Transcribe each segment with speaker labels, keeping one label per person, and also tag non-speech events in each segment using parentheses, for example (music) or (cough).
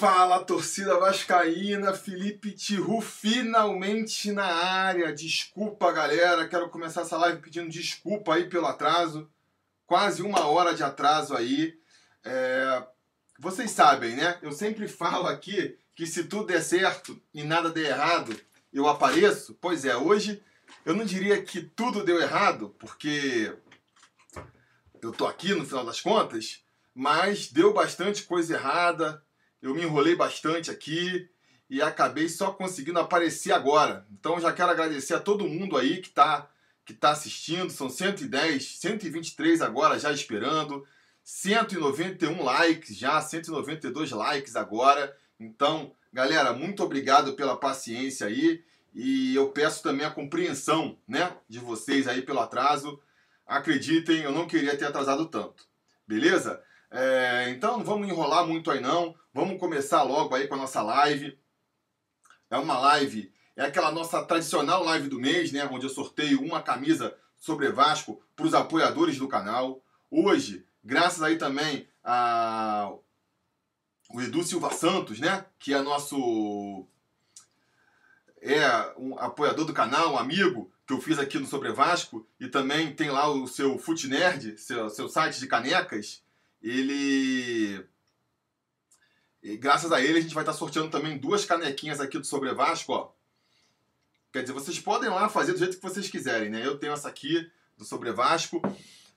Speaker 1: Fala, torcida vascaína, Felipe Tiru finalmente na área. Desculpa, galera, quero começar essa live pedindo desculpa aí pelo atraso. Quase uma hora de atraso aí. É... Vocês sabem, né? Eu sempre falo aqui que se tudo der certo e nada der errado, eu apareço. Pois é, hoje eu não diria que tudo deu errado, porque eu tô aqui no final das contas, mas deu bastante coisa errada eu me enrolei bastante aqui e acabei só conseguindo aparecer agora. Então já quero agradecer a todo mundo aí que está que tá assistindo. São 110, 123 agora já esperando. 191 likes já, 192 likes agora. Então, galera, muito obrigado pela paciência aí. E eu peço também a compreensão, né, de vocês aí pelo atraso. Acreditem, eu não queria ter atrasado tanto. Beleza? É, então não vamos enrolar muito aí não. Vamos começar logo aí com a nossa live. É uma live, é aquela nossa tradicional live do mês, né? Onde eu sorteio uma camisa sobre Vasco para os apoiadores do canal. Hoje, graças aí também a o Edu Silva Santos, né? Que é nosso é um apoiador do canal, um amigo que eu fiz aqui no Sobre Vasco e também tem lá o seu Fute Nerd, seu, seu site de canecas ele. E graças a ele, a gente vai estar sorteando também duas canequinhas aqui do Sobre Vasco, ó. Quer dizer, vocês podem lá fazer do jeito que vocês quiserem, né? Eu tenho essa aqui do Sobre Vasco.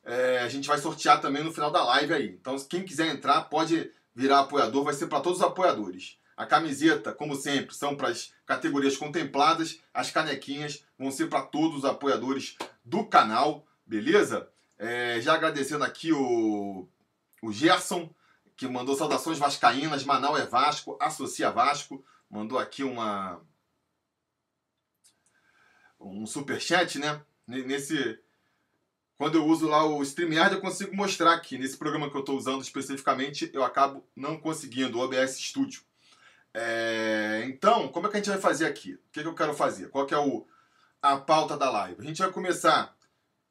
Speaker 1: É, a gente vai sortear também no final da live aí. Então, quem quiser entrar, pode virar apoiador, vai ser para todos os apoiadores. A camiseta, como sempre, são para as categorias contempladas, as canequinhas vão ser para todos os apoiadores do canal, beleza? É, já agradecendo aqui o o Gerson, que mandou saudações vascaínas, Manaus é Vasco, associa Vasco, mandou aqui uma um super chat, né? Nesse quando eu uso lá o StreamYard, eu consigo mostrar aqui. Nesse programa que eu estou usando especificamente, eu acabo não conseguindo, o OBS Studio. É... Então, como é que a gente vai fazer aqui? O que, é que eu quero fazer? Qual que é o... a pauta da live? A gente vai começar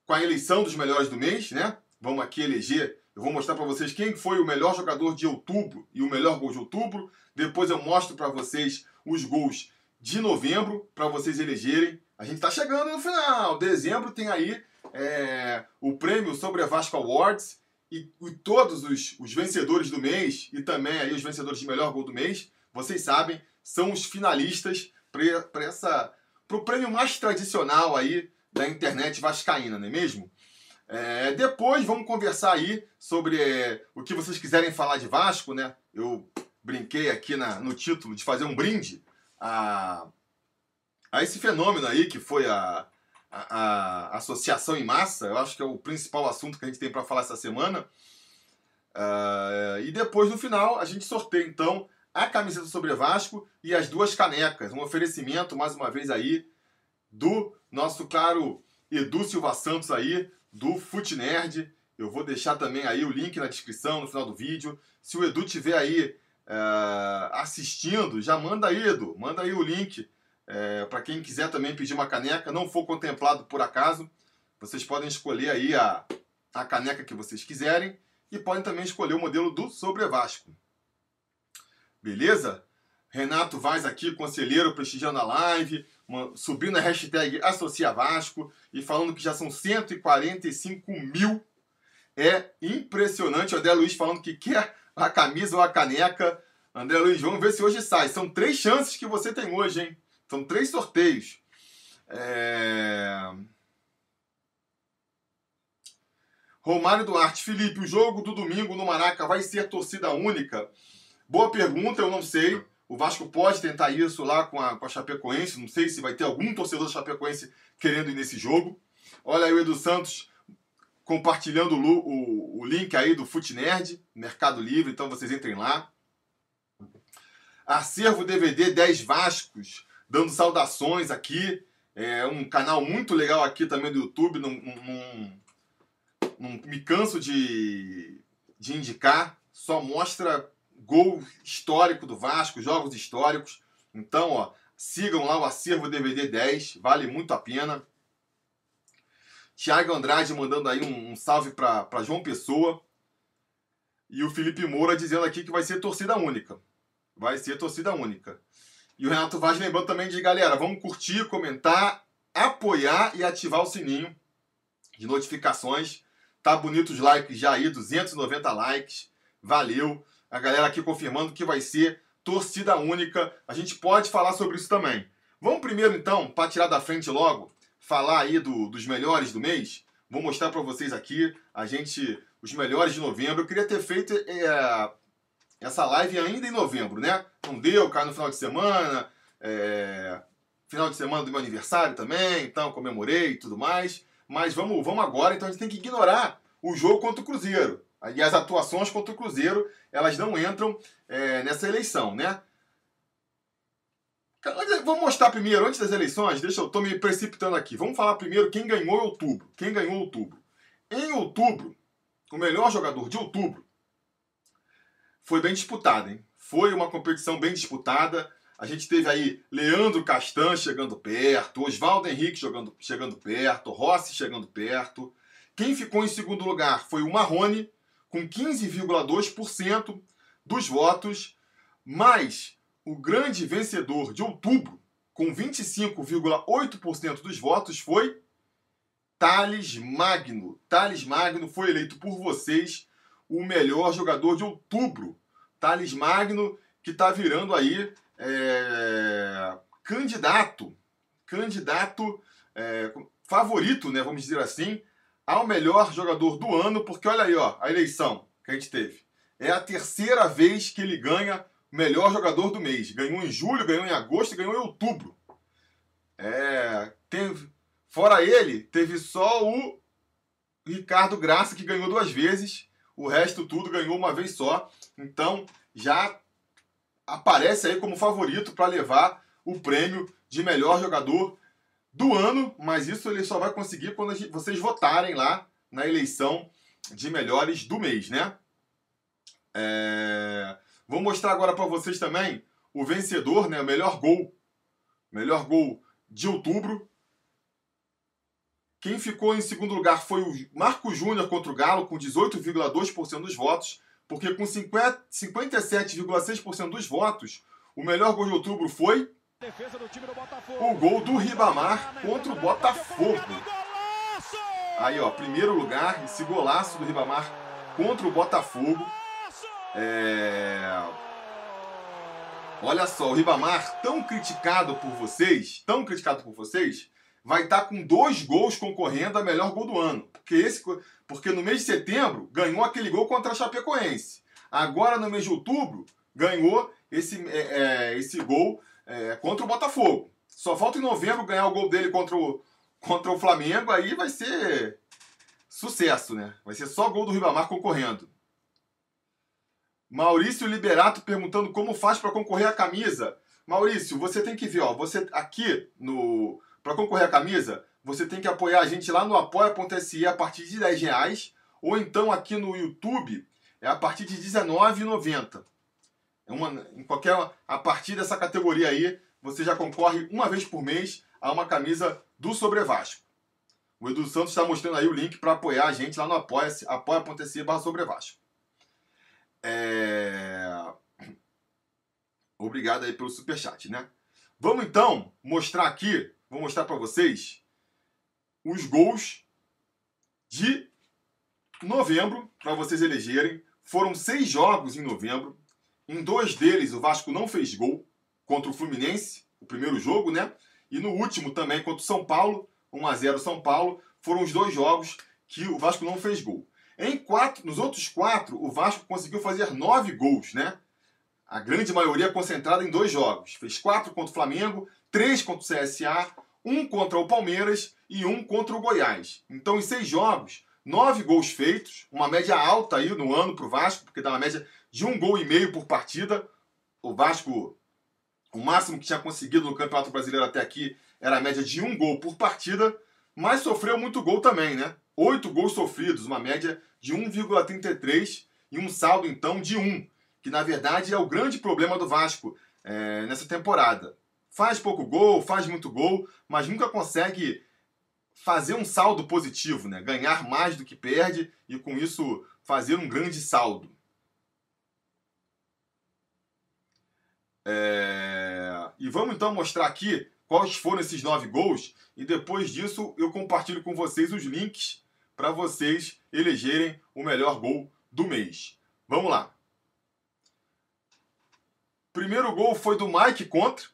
Speaker 1: com a eleição dos melhores do mês, né? Vamos aqui eleger eu vou mostrar para vocês quem foi o melhor jogador de outubro e o melhor gol de outubro. Depois eu mostro para vocês os gols de novembro para vocês elegerem. A gente está chegando no final. Dezembro tem aí é, o prêmio sobre a Vasco Awards e, e todos os, os, vencedores do mês e também aí os vencedores de melhor gol do mês, vocês sabem, são os finalistas para essa para o prêmio mais tradicional aí da internet vascaína, não é mesmo? É, depois vamos conversar aí sobre é, o que vocês quiserem falar de Vasco, né? Eu brinquei aqui na, no título de fazer um brinde a, a esse fenômeno aí que foi a, a, a associação em massa. Eu acho que é o principal assunto que a gente tem para falar essa semana. Uh, e depois, no final, a gente sorteia então a camiseta sobre Vasco e as duas canecas. Um oferecimento, mais uma vez aí, do nosso caro Edu Silva Santos aí, do Fute Nerd. Eu vou deixar também aí o link na descrição, no final do vídeo. Se o Edu tiver aí é, assistindo, já manda aí, Edu. Manda aí o link. É, para quem quiser também pedir uma caneca, não for contemplado por acaso, vocês podem escolher aí a, a caneca que vocês quiserem e podem também escolher o modelo do Sobre Vasco. Beleza? Renato Vaz aqui, conselheiro, prestigiando a live subindo a hashtag Associa Vasco e falando que já são 145 mil. É impressionante. O André Luiz falando que quer a camisa ou a caneca. André Luiz, vamos ver se hoje sai. São três chances que você tem hoje, hein? São três sorteios. É... Romário Duarte, Felipe, o jogo do domingo no Maraca vai ser torcida única? Boa pergunta, eu não sei. O Vasco pode tentar isso lá com a, com a Chapecoense. Não sei se vai ter algum torcedor da Chapecoense querendo ir nesse jogo. Olha aí o Edu Santos compartilhando o, o, o link aí do Fute Nerd, Mercado Livre, então vocês entrem lá. Acervo DVD 10 Vascos, dando saudações aqui. É um canal muito legal aqui também do YouTube. Não me canso de, de indicar. Só mostra gol histórico do Vasco, jogos históricos. Então, ó, sigam lá o acervo DVD 10, vale muito a pena. Thiago Andrade mandando aí um, um salve para João Pessoa. E o Felipe Moura dizendo aqui que vai ser torcida única. vai ser torcida única. E o Renato Vaz lembrando também de, galera, vamos curtir, comentar, apoiar e ativar o sininho de notificações. Tá bonito os likes já aí, 290 likes. Valeu. A galera aqui confirmando que vai ser torcida única. A gente pode falar sobre isso também. Vamos primeiro então, para tirar da frente logo, falar aí do, dos melhores do mês. Vou mostrar para vocês aqui, a gente, os melhores de novembro. Eu queria ter feito é, essa live ainda em novembro, né? Não deu, caiu no final de semana, é, final de semana do meu aniversário também, então comemorei e tudo mais. Mas vamos, vamos agora, então a gente tem que ignorar o jogo contra o Cruzeiro. E as atuações contra o Cruzeiro, elas não entram é, nessa eleição, né? Vamos mostrar primeiro, antes das eleições, deixa eu, tô me precipitando aqui. Vamos falar primeiro quem ganhou em outubro. Quem ganhou em outubro? Em outubro, o melhor jogador de outubro foi bem disputado, hein? Foi uma competição bem disputada. A gente teve aí Leandro Castan chegando perto, Oswaldo Henrique jogando, chegando perto, Rossi chegando perto. Quem ficou em segundo lugar foi o Marrone, com 15,2% dos votos, mas o grande vencedor de outubro, com 25,8% dos votos, foi Thales Magno. Thales Magno foi eleito por vocês o melhor jogador de outubro. Thales Magno, que está virando aí é, candidato, candidato é, favorito, né, vamos dizer assim, ao melhor jogador do ano, porque olha aí, ó, a eleição que a gente teve. É a terceira vez que ele ganha o melhor jogador do mês. Ganhou em julho, ganhou em agosto e ganhou em outubro. É, teve, fora ele, teve só o Ricardo Graça que ganhou duas vezes o resto tudo ganhou uma vez só. Então já aparece aí como favorito para levar o prêmio de melhor jogador do ano, mas isso ele só vai conseguir quando vocês votarem lá na eleição de melhores do mês, né? É... Vou mostrar agora para vocês também o vencedor, né? O melhor gol, melhor gol de outubro, quem ficou em segundo lugar foi o Marco Júnior contra o Galo, com 18,2% dos votos, porque com 57,6% dos votos, o melhor gol de outubro foi o gol do Ribamar contra o Botafogo. Aí, ó, primeiro lugar, esse golaço do Ribamar contra o Botafogo. É... Olha só, o Ribamar, tão criticado por vocês, tão criticado por vocês, vai estar tá com dois gols concorrendo a melhor gol do ano. Porque, esse, porque no mês de setembro ganhou aquele gol contra a Chapecoense. Agora, no mês de outubro, ganhou esse, é, é, esse gol é, contra o Botafogo. Só falta em novembro ganhar o gol dele contra o, contra o Flamengo, aí vai ser sucesso, né? Vai ser só gol do Ribamar concorrendo. Maurício Liberato perguntando como faz para concorrer à camisa. Maurício, você tem que ver, ó, você aqui no para concorrer à camisa, você tem que apoiar a gente lá no apoia.se a partir de 10 reais, ou então aqui no YouTube é a partir de R$19,90. É uma, em qualquer, a partir dessa categoria aí, você já concorre uma vez por mês a uma camisa do Sobre Vasco. O Edu Santos está mostrando aí o link para apoiar a gente lá no apoia-se, apoia.se barra Sobre. É... Obrigado aí pelo superchat, né? Vamos então mostrar aqui vou mostrar para vocês os gols de novembro para vocês elegerem. Foram seis jogos em novembro. Em dois deles o Vasco não fez gol contra o Fluminense, o primeiro jogo, né? E no último também contra o São Paulo, 1 a 0 São Paulo. Foram os dois jogos que o Vasco não fez gol. Em quatro, nos outros quatro, o Vasco conseguiu fazer nove gols, né? A grande maioria concentrada em dois jogos. Fez quatro contra o Flamengo, três contra o CSA, um contra o Palmeiras e um contra o Goiás. Então, em seis jogos, nove gols feitos, uma média alta aí no ano para o Vasco, porque dá uma média de um gol e meio por partida. O Vasco, o máximo que tinha conseguido no Campeonato Brasileiro até aqui era a média de um gol por partida, mas sofreu muito gol também, né? Oito gols sofridos, uma média de 1,33 e um saldo então de 1, que na verdade é o grande problema do Vasco é, nessa temporada faz pouco gol, faz muito gol, mas nunca consegue fazer um saldo positivo, né? Ganhar mais do que perde e com isso fazer um grande saldo. É... E vamos então mostrar aqui quais foram esses nove gols. E depois disso eu compartilho com vocês os links para vocês elegerem o melhor gol do mês. Vamos lá. Primeiro gol foi do Mike contra,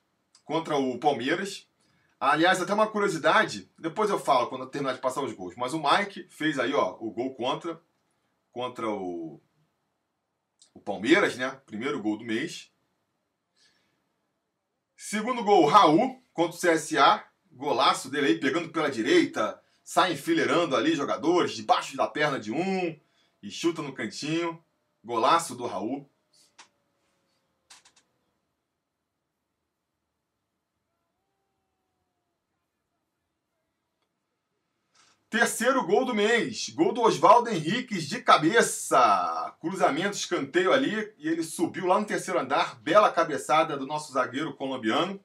Speaker 1: contra o Palmeiras. Aliás, até uma curiosidade, depois eu falo quando eu terminar de passar os gols. Mas o Mike fez aí, ó, o gol contra contra o o Palmeiras, né? Primeiro gol do mês. Segundo gol, Raul contra o CSA. Golaço dele aí, pegando pela direita, sai enfileirando ali jogadores, debaixo da perna de um e chuta no cantinho. Golaço do Raul. Terceiro gol do mês. Gol do Oswaldo Henriques de cabeça. Cruzamento, escanteio ali. E ele subiu lá no terceiro andar. Bela cabeçada do nosso zagueiro colombiano.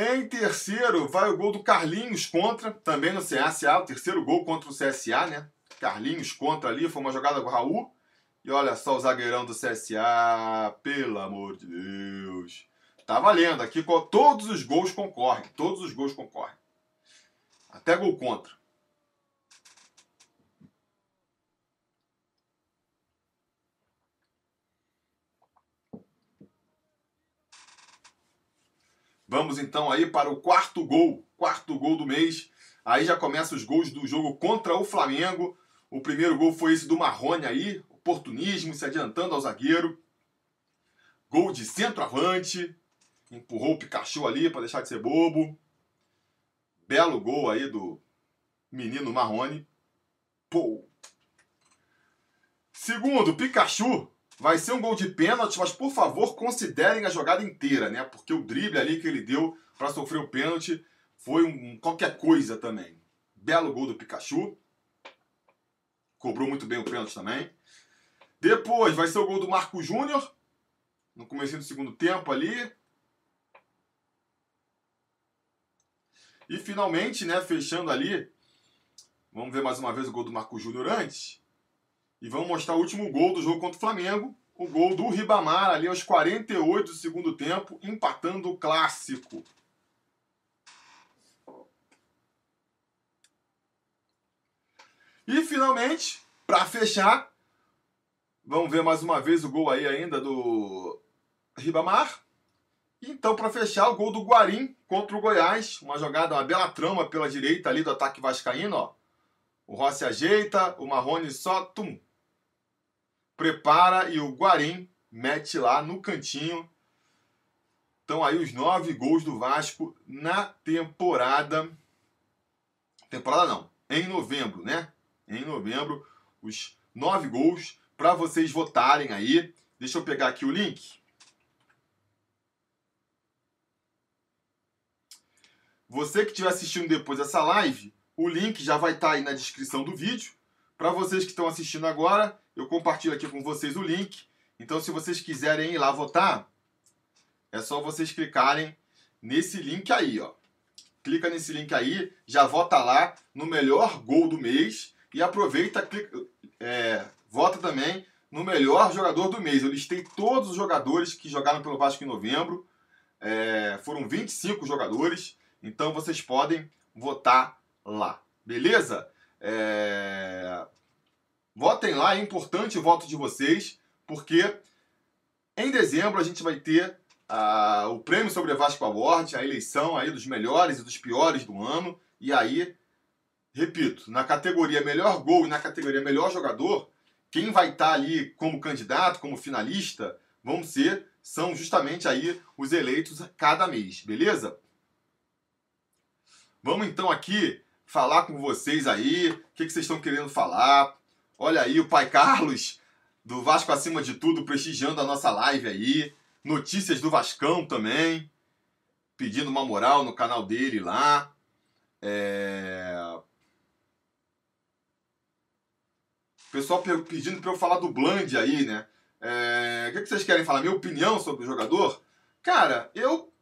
Speaker 1: Em terceiro, vai o gol do Carlinhos contra, também no CSA, o terceiro gol contra o CSA, né? Carlinhos contra ali, foi uma jogada com o Raul. E olha só o zagueirão do CSA, pelo amor de Deus. Tá valendo, aqui todos os gols concorrem, todos os gols concorrem. Até gol contra. Vamos então aí para o quarto gol, quarto gol do mês. Aí já começa os gols do jogo contra o Flamengo. O primeiro gol foi esse do Marrone aí, oportunismo, se adiantando ao zagueiro. Gol de centroavante, empurrou o Pikachu ali para deixar de ser bobo. Belo gol aí do menino Marrone. Pô. Segundo, Pikachu Vai ser um gol de pênalti, mas por favor considerem a jogada inteira, né? Porque o drible ali que ele deu para sofrer o pênalti foi um, qualquer coisa também. Belo gol do Pikachu. Cobrou muito bem o pênalti também. Depois vai ser o gol do Marco Júnior. No começo do segundo tempo ali. E finalmente, né, fechando ali. Vamos ver mais uma vez o gol do Marco Júnior antes. E vamos mostrar o último gol do jogo contra o Flamengo. O gol do Ribamar ali aos 48 do segundo tempo, empatando o clássico. E finalmente, para fechar, vamos ver mais uma vez o gol aí ainda do Ribamar. Então, para fechar, o gol do Guarim contra o Goiás. Uma jogada, uma bela trama pela direita ali do ataque vascaíno, ó. O Rossi ajeita, o Marrone só tum, prepara e o Guarim mete lá no cantinho. Então aí os nove gols do Vasco na temporada. Temporada não, em novembro, né? Em novembro, os nove gols para vocês votarem aí. Deixa eu pegar aqui o link. Você que estiver assistindo depois dessa live, o link já vai estar tá aí na descrição do vídeo. Para vocês que estão assistindo agora, eu compartilho aqui com vocês o link. Então, se vocês quiserem ir lá votar, é só vocês clicarem nesse link aí, ó. Clica nesse link aí, já vota lá no melhor gol do mês e aproveita, clica, é, vota também no melhor jogador do mês. Eu listei todos os jogadores que jogaram pelo Vasco em novembro. É, foram 25 jogadores, então vocês podem votar lá. Beleza? É... Votem lá, é importante o voto de vocês, porque em dezembro a gente vai ter o prêmio sobre Vasco Award, a eleição aí dos melhores e dos piores do ano. E aí, repito, na categoria melhor gol e na categoria melhor jogador, quem vai estar tá ali como candidato, como finalista, vão ser, são justamente aí os eleitos cada mês, beleza? Vamos então aqui falar com vocês aí, o que, que vocês estão querendo falar. Olha aí o pai Carlos, do Vasco Acima de Tudo, prestigiando a nossa live aí. Notícias do Vascão também, pedindo uma moral no canal dele lá. É... O pessoal pedindo para eu falar do Bland aí, né? É, o que vocês querem falar? Minha opinião sobre o jogador? Cara, eu,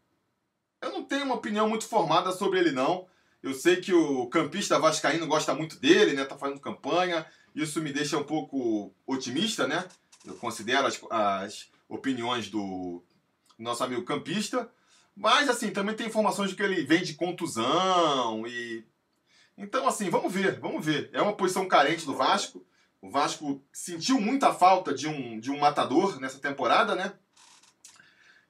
Speaker 1: eu não tenho uma opinião muito formada sobre ele, não. Eu sei que o campista vascaíno gosta muito dele, né? Tá fazendo campanha. Isso me deixa um pouco otimista, né? Eu considero as, as opiniões do nosso amigo campista. Mas, assim, também tem informações de que ele vem de contusão e... Então, assim, vamos ver, vamos ver. É uma posição carente do Vasco. O Vasco sentiu muita falta de um, de um matador nessa temporada, né?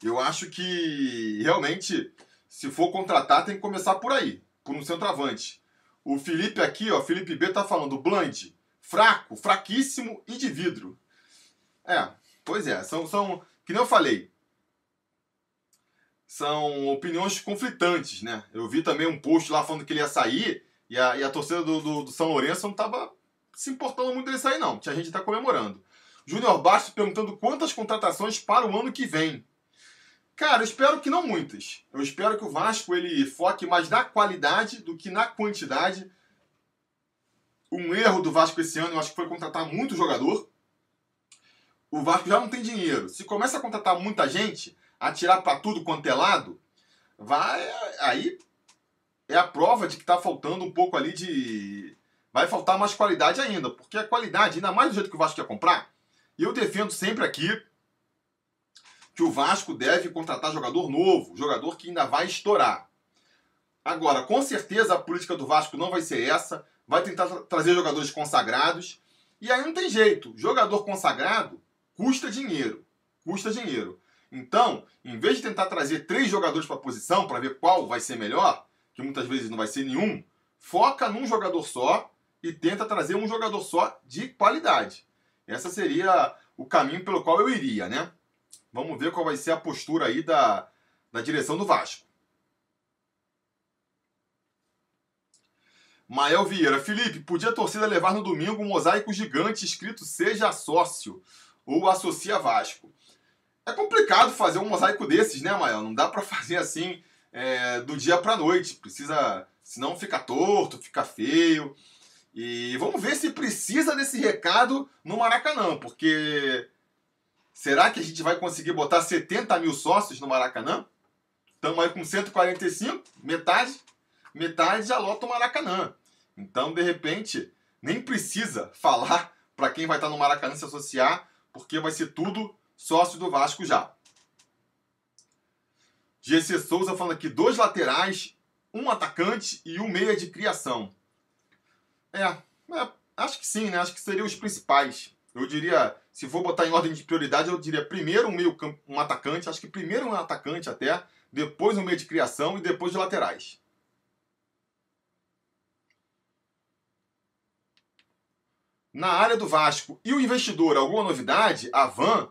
Speaker 1: Eu acho que, realmente, se for contratar, tem que começar por aí, por um centroavante. O Felipe aqui, ó, Felipe B tá falando, Bland, fraco, fraquíssimo e de vidro. É, pois é, são, são que nem eu falei, são opiniões conflitantes, né? Eu vi também um post lá falando que ele ia sair e a, e a torcida do, do, do São Lourenço não estava se importando muito dele sair, não. Tinha gente está comemorando. Júnior Bastos perguntando quantas contratações para o ano que vem. Cara, eu espero que não muitas. Eu espero que o Vasco ele foque mais na qualidade do que na quantidade. Um erro do Vasco esse ano, eu acho que foi contratar muito jogador. O Vasco já não tem dinheiro. Se começa a contratar muita gente, atirar para tudo quanto é lado, vai aí é a prova de que está faltando um pouco ali de vai faltar mais qualidade ainda, porque a qualidade, ainda mais do jeito que o Vasco quer comprar, e eu defendo sempre aqui que o Vasco deve contratar jogador novo, jogador que ainda vai estourar. Agora, com certeza a política do Vasco não vai ser essa, vai tentar tra trazer jogadores consagrados, e aí não tem jeito, jogador consagrado custa dinheiro, custa dinheiro. Então, em vez de tentar trazer três jogadores para a posição para ver qual vai ser melhor, que muitas vezes não vai ser nenhum, foca num jogador só e tenta trazer um jogador só de qualidade. Essa seria o caminho pelo qual eu iria, né? Vamos ver qual vai ser a postura aí da, da direção do Vasco. Mael Vieira, Felipe, podia a torcida levar no domingo um mosaico gigante escrito Seja Sócio ou Associa Vasco. É complicado fazer um mosaico desses, né, Mael? Não dá para fazer assim é, do dia para noite. Precisa, senão fica torto, fica feio. E vamos ver se precisa desse recado no Maracanã, porque será que a gente vai conseguir botar 70 mil sócios no Maracanã? Estamos aí com 145, metade, metade já lota o Maracanã. Então, de repente, nem precisa falar para quem vai estar no Maracanã se associar, porque vai ser tudo sócio do Vasco já. GC Souza falando aqui, dois laterais, um atacante e um meia de criação. É, é, acho que sim, né? Acho que seriam os principais. Eu diria, se for botar em ordem de prioridade, eu diria primeiro um meio um atacante, acho que primeiro um atacante até, depois um meio de criação e depois de laterais. Na área do Vasco e o investidor, alguma novidade? A Van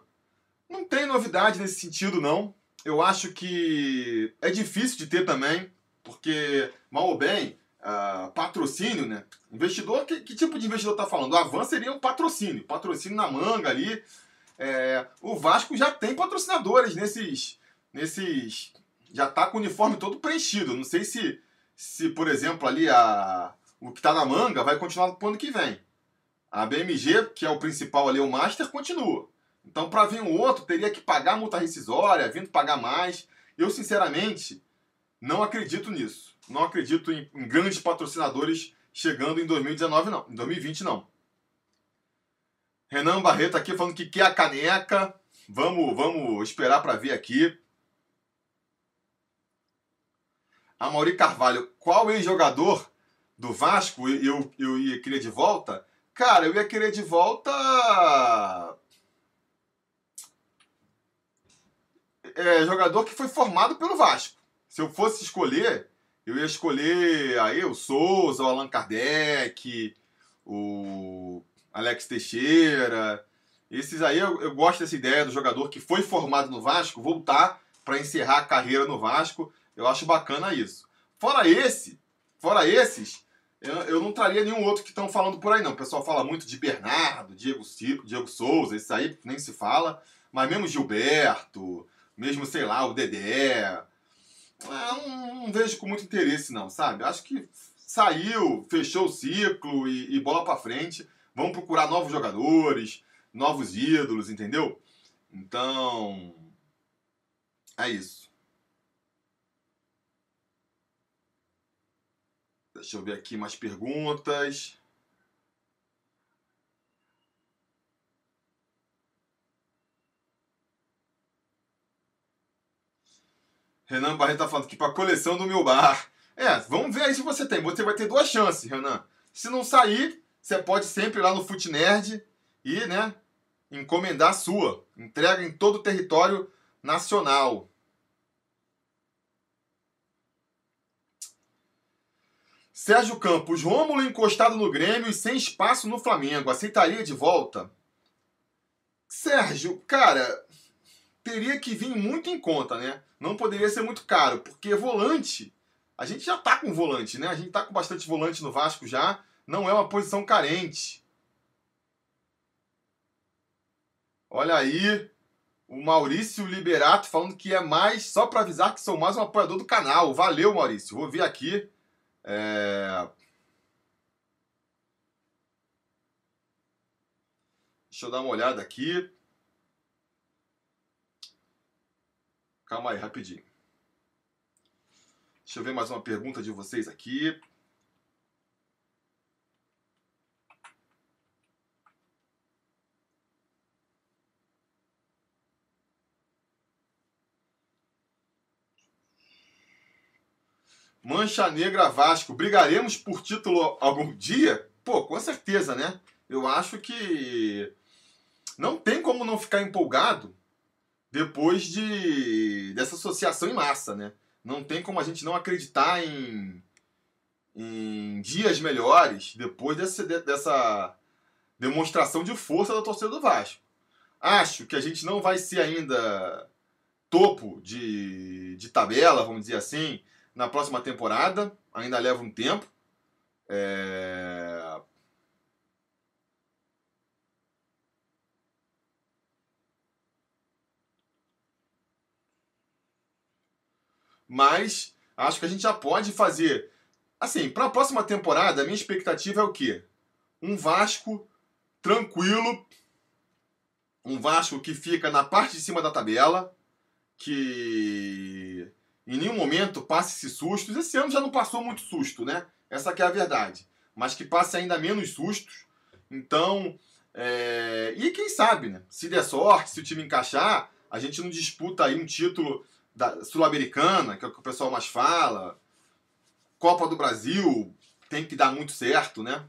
Speaker 1: não tem novidade nesse sentido, não. Eu acho que é difícil de ter também, porque, mal ou bem, uh, patrocínio, né? Investidor, que, que tipo de investidor está falando? O Avan seria um patrocínio, patrocínio na manga ali. É, o Vasco já tem patrocinadores nesses. nesses já está com o uniforme todo preenchido. Não sei se, se por exemplo, ali a, o que está na manga vai continuar para o ano que vem. A BMG, que é o principal ali, o Master, continua. Então, para vir um outro, teria que pagar multa rescisória, vindo pagar mais. Eu, sinceramente, não acredito nisso. Não acredito em, em grandes patrocinadores chegando em 2019, não. Em 2020, não. Renan Barreto aqui falando que quer a caneca. Vamos, vamos esperar para ver aqui. A Mauri Carvalho, qual ex-jogador do Vasco eu, eu ia querer de volta? Cara, eu ia querer de volta é, jogador que foi formado pelo Vasco. Se eu fosse escolher, eu ia escolher aí o Souza, o Allan Kardec, o Alex Teixeira. Esses aí eu, eu gosto dessa ideia do jogador que foi formado no Vasco voltar para encerrar a carreira no Vasco. Eu acho bacana isso. Fora esse, fora esses, eu, eu não traria nenhum outro que estão falando por aí, não. O pessoal fala muito de Bernardo, Diego, Diego Souza, esse aí nem se fala. Mas mesmo Gilberto, mesmo, sei lá, o Dedé. Não, não, vejo com muito interesse, não, sabe? Acho que saiu, fechou o ciclo e, e bola para frente. Vamos procurar novos jogadores, novos ídolos, entendeu? Então, é isso. Deixa eu ver aqui mais perguntas. Renan Barreto tá falando que para coleção do meu bar. É, vamos ver aí se você tem. Você vai ter duas chances, Renan. Se não sair, você pode sempre ir lá no Footnerd e, né, encomendar a sua. Entrega em todo o território nacional. Sérgio Campos, Rômulo encostado no Grêmio e sem espaço no Flamengo. Aceitaria de volta? Sérgio, cara, teria que vir muito em conta, né? Não poderia ser muito caro, porque volante, a gente já tá com volante, né? A gente tá com bastante volante no Vasco já, não é uma posição carente. Olha aí, o Maurício Liberato falando que é mais, só para avisar que sou mais um apoiador do canal. Valeu, Maurício. Vou vir aqui. É... Deixa eu dar uma olhada aqui. Calma aí, rapidinho. Deixa eu ver mais uma pergunta de vocês aqui. Mancha Negra Vasco. Brigaremos por título algum dia? Pô, com certeza, né? Eu acho que não tem como não ficar empolgado depois de dessa associação em massa, né? Não tem como a gente não acreditar em, em dias melhores depois dessa, demonstração de força da torcida do Vasco. Acho que a gente não vai ser ainda topo de, de tabela, vamos dizer assim, na próxima temporada. Ainda leva um tempo. É... Mas acho que a gente já pode fazer. Assim, para a próxima temporada, a minha expectativa é o quê? Um Vasco tranquilo, um Vasco que fica na parte de cima da tabela, que em nenhum momento passe esses sustos. Esse ano já não passou muito susto, né? Essa que é a verdade. Mas que passe ainda menos sustos. Então, é... e quem sabe, né? Se der sorte, se o time encaixar, a gente não disputa aí um título sul-americana, que é o que o pessoal mais fala. Copa do Brasil tem que dar muito certo, né?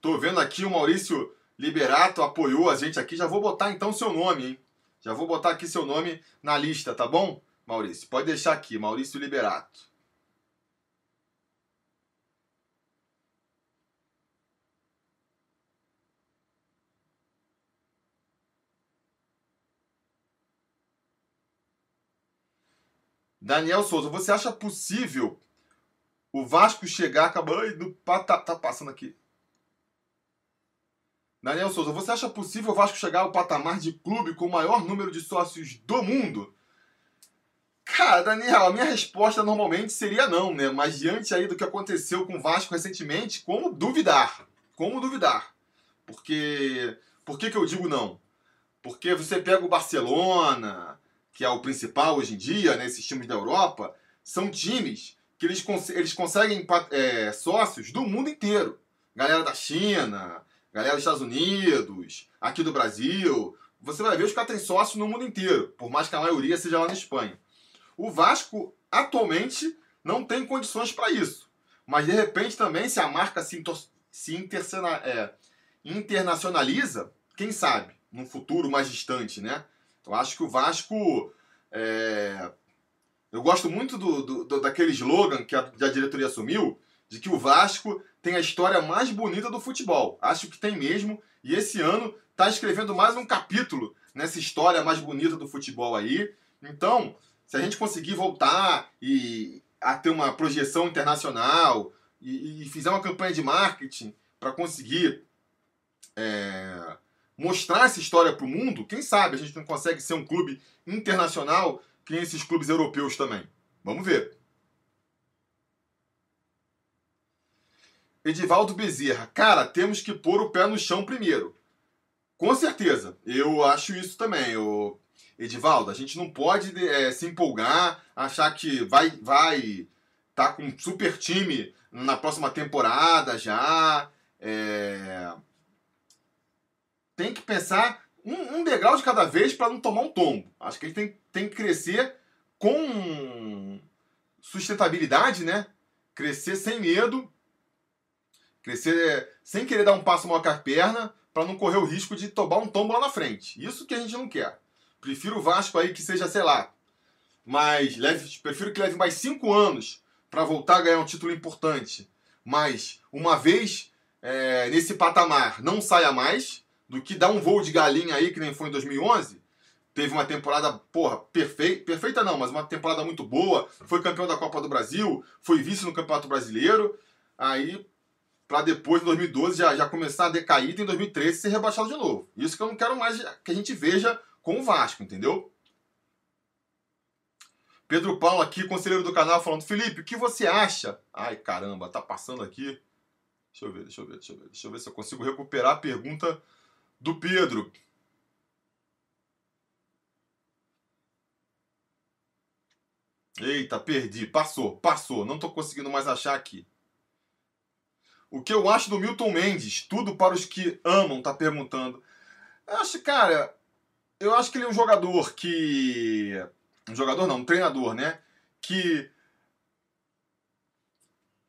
Speaker 1: Tô vendo aqui o Maurício Liberato apoiou a gente aqui. Já vou botar então seu nome, hein? Já vou botar aqui seu nome na lista, tá bom, Maurício? Pode deixar aqui, Maurício Liberato. Daniel Souza, você acha possível o Vasco chegar, acabou do tá, tá passando aqui. Daniel Souza, você acha possível o Vasco chegar ao patamar de clube com o maior número de sócios do mundo? Cara, Daniel, a minha resposta normalmente seria não, né? Mas diante aí do que aconteceu com o Vasco recentemente, como duvidar? Como duvidar? Porque. Por que, que eu digo não? Porque você pega o Barcelona, que é o principal hoje em dia, nesses né, times da Europa, são times que eles, cons eles conseguem é, sócios do mundo inteiro. Galera da China, galera dos Estados Unidos, aqui do Brasil. Você vai ver os caras têm sócios no mundo inteiro, por mais que a maioria seja lá na Espanha. O Vasco, atualmente, não tem condições para isso. Mas, de repente, também, se a marca se, se é, internacionaliza, quem sabe, num futuro mais distante, né? Eu acho que o Vasco. É... Eu gosto muito do, do, do, daquele slogan que a, que a diretoria assumiu, de que o Vasco tem a história mais bonita do futebol. Acho que tem mesmo. E esse ano está escrevendo mais um capítulo nessa história mais bonita do futebol aí. Então, se a gente conseguir voltar e a ter uma projeção internacional e, e fizer uma campanha de marketing para conseguir é, mostrar essa história para o mundo, quem sabe a gente não consegue ser um clube internacional que nem esses clubes europeus também. Vamos ver. Edivaldo Bezerra, cara, temos que pôr o pé no chão primeiro. Com certeza, eu acho isso também. O Edivaldo, a gente não pode é, se empolgar, achar que vai vai tá com um super time na próxima temporada já. É... Tem que pensar um, um degrau de cada vez para não tomar um tombo. Acho que a gente tem, tem que crescer com sustentabilidade, né? Crescer sem medo, crescer sem querer dar um passo maior que a perna, para não correr o risco de tomar um tombo lá na frente. Isso que a gente não quer. Prefiro o Vasco aí que seja, sei lá, mas leve, prefiro que leve mais cinco anos para voltar a ganhar um título importante. Mas uma vez é, nesse patamar não saia mais do que dar um voo de galinha aí que nem foi em 2011 teve uma temporada, porra, perfeita, perfeita não, mas uma temporada muito boa, foi campeão da Copa do Brasil, foi vice no Campeonato Brasileiro, aí para depois, em 2012, já, já começar a decair e em 2013 ser rebaixado de novo. Isso que eu não quero mais que a gente veja com o Vasco, entendeu? Pedro Paulo aqui, conselheiro do canal, falando, Felipe, o que você acha? Ai, caramba, tá passando aqui. Deixa eu ver, deixa eu ver, deixa eu ver. Deixa eu ver se eu consigo recuperar a pergunta do Pedro. Eita, perdi. Passou, passou. Não estou conseguindo mais achar aqui. O que eu acho do Milton Mendes? Tudo para os que amam, tá perguntando. Eu acho, cara, eu acho que ele é um jogador que. Um jogador não, um treinador, né? Que.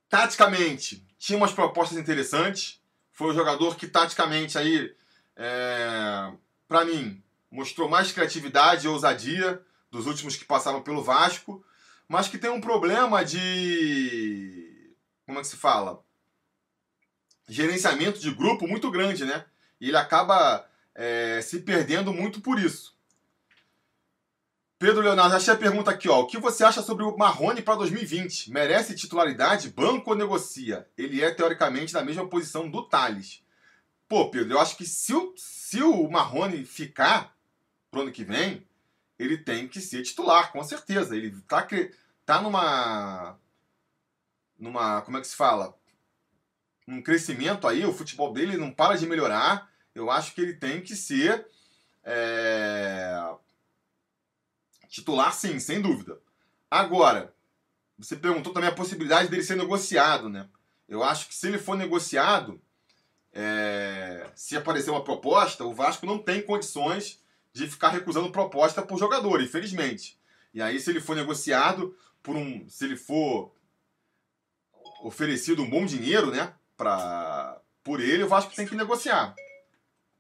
Speaker 1: Taticamente tinha umas propostas interessantes. Foi um jogador que, taticamente, aí. É, para mim, mostrou mais criatividade e ousadia dos últimos que passaram pelo Vasco mas que tem um problema de. Como é que se fala? Gerenciamento de grupo muito grande, né? E ele acaba é, se perdendo muito por isso. Pedro Leonardo, achei a pergunta aqui, ó. O que você acha sobre o Marrone para 2020? Merece titularidade? Banco ou negocia? Ele é, teoricamente, na mesma posição do Thales. Pô, Pedro, eu acho que se o, se o Marrone ficar pro ano que vem, ele tem que ser titular, com certeza. Ele tá, tá numa. numa. como é que se fala? Um crescimento aí, o futebol dele não para de melhorar. Eu acho que ele tem que ser. É, titular, sim, sem dúvida. Agora, você perguntou também a possibilidade dele ser negociado, né? Eu acho que se ele for negociado, é, se aparecer uma proposta, o Vasco não tem condições de ficar recusando proposta por jogador, infelizmente. E aí, se ele for negociado por um. Se ele for oferecido um bom dinheiro, né? Pra, por ele, o Vasco tem que negociar.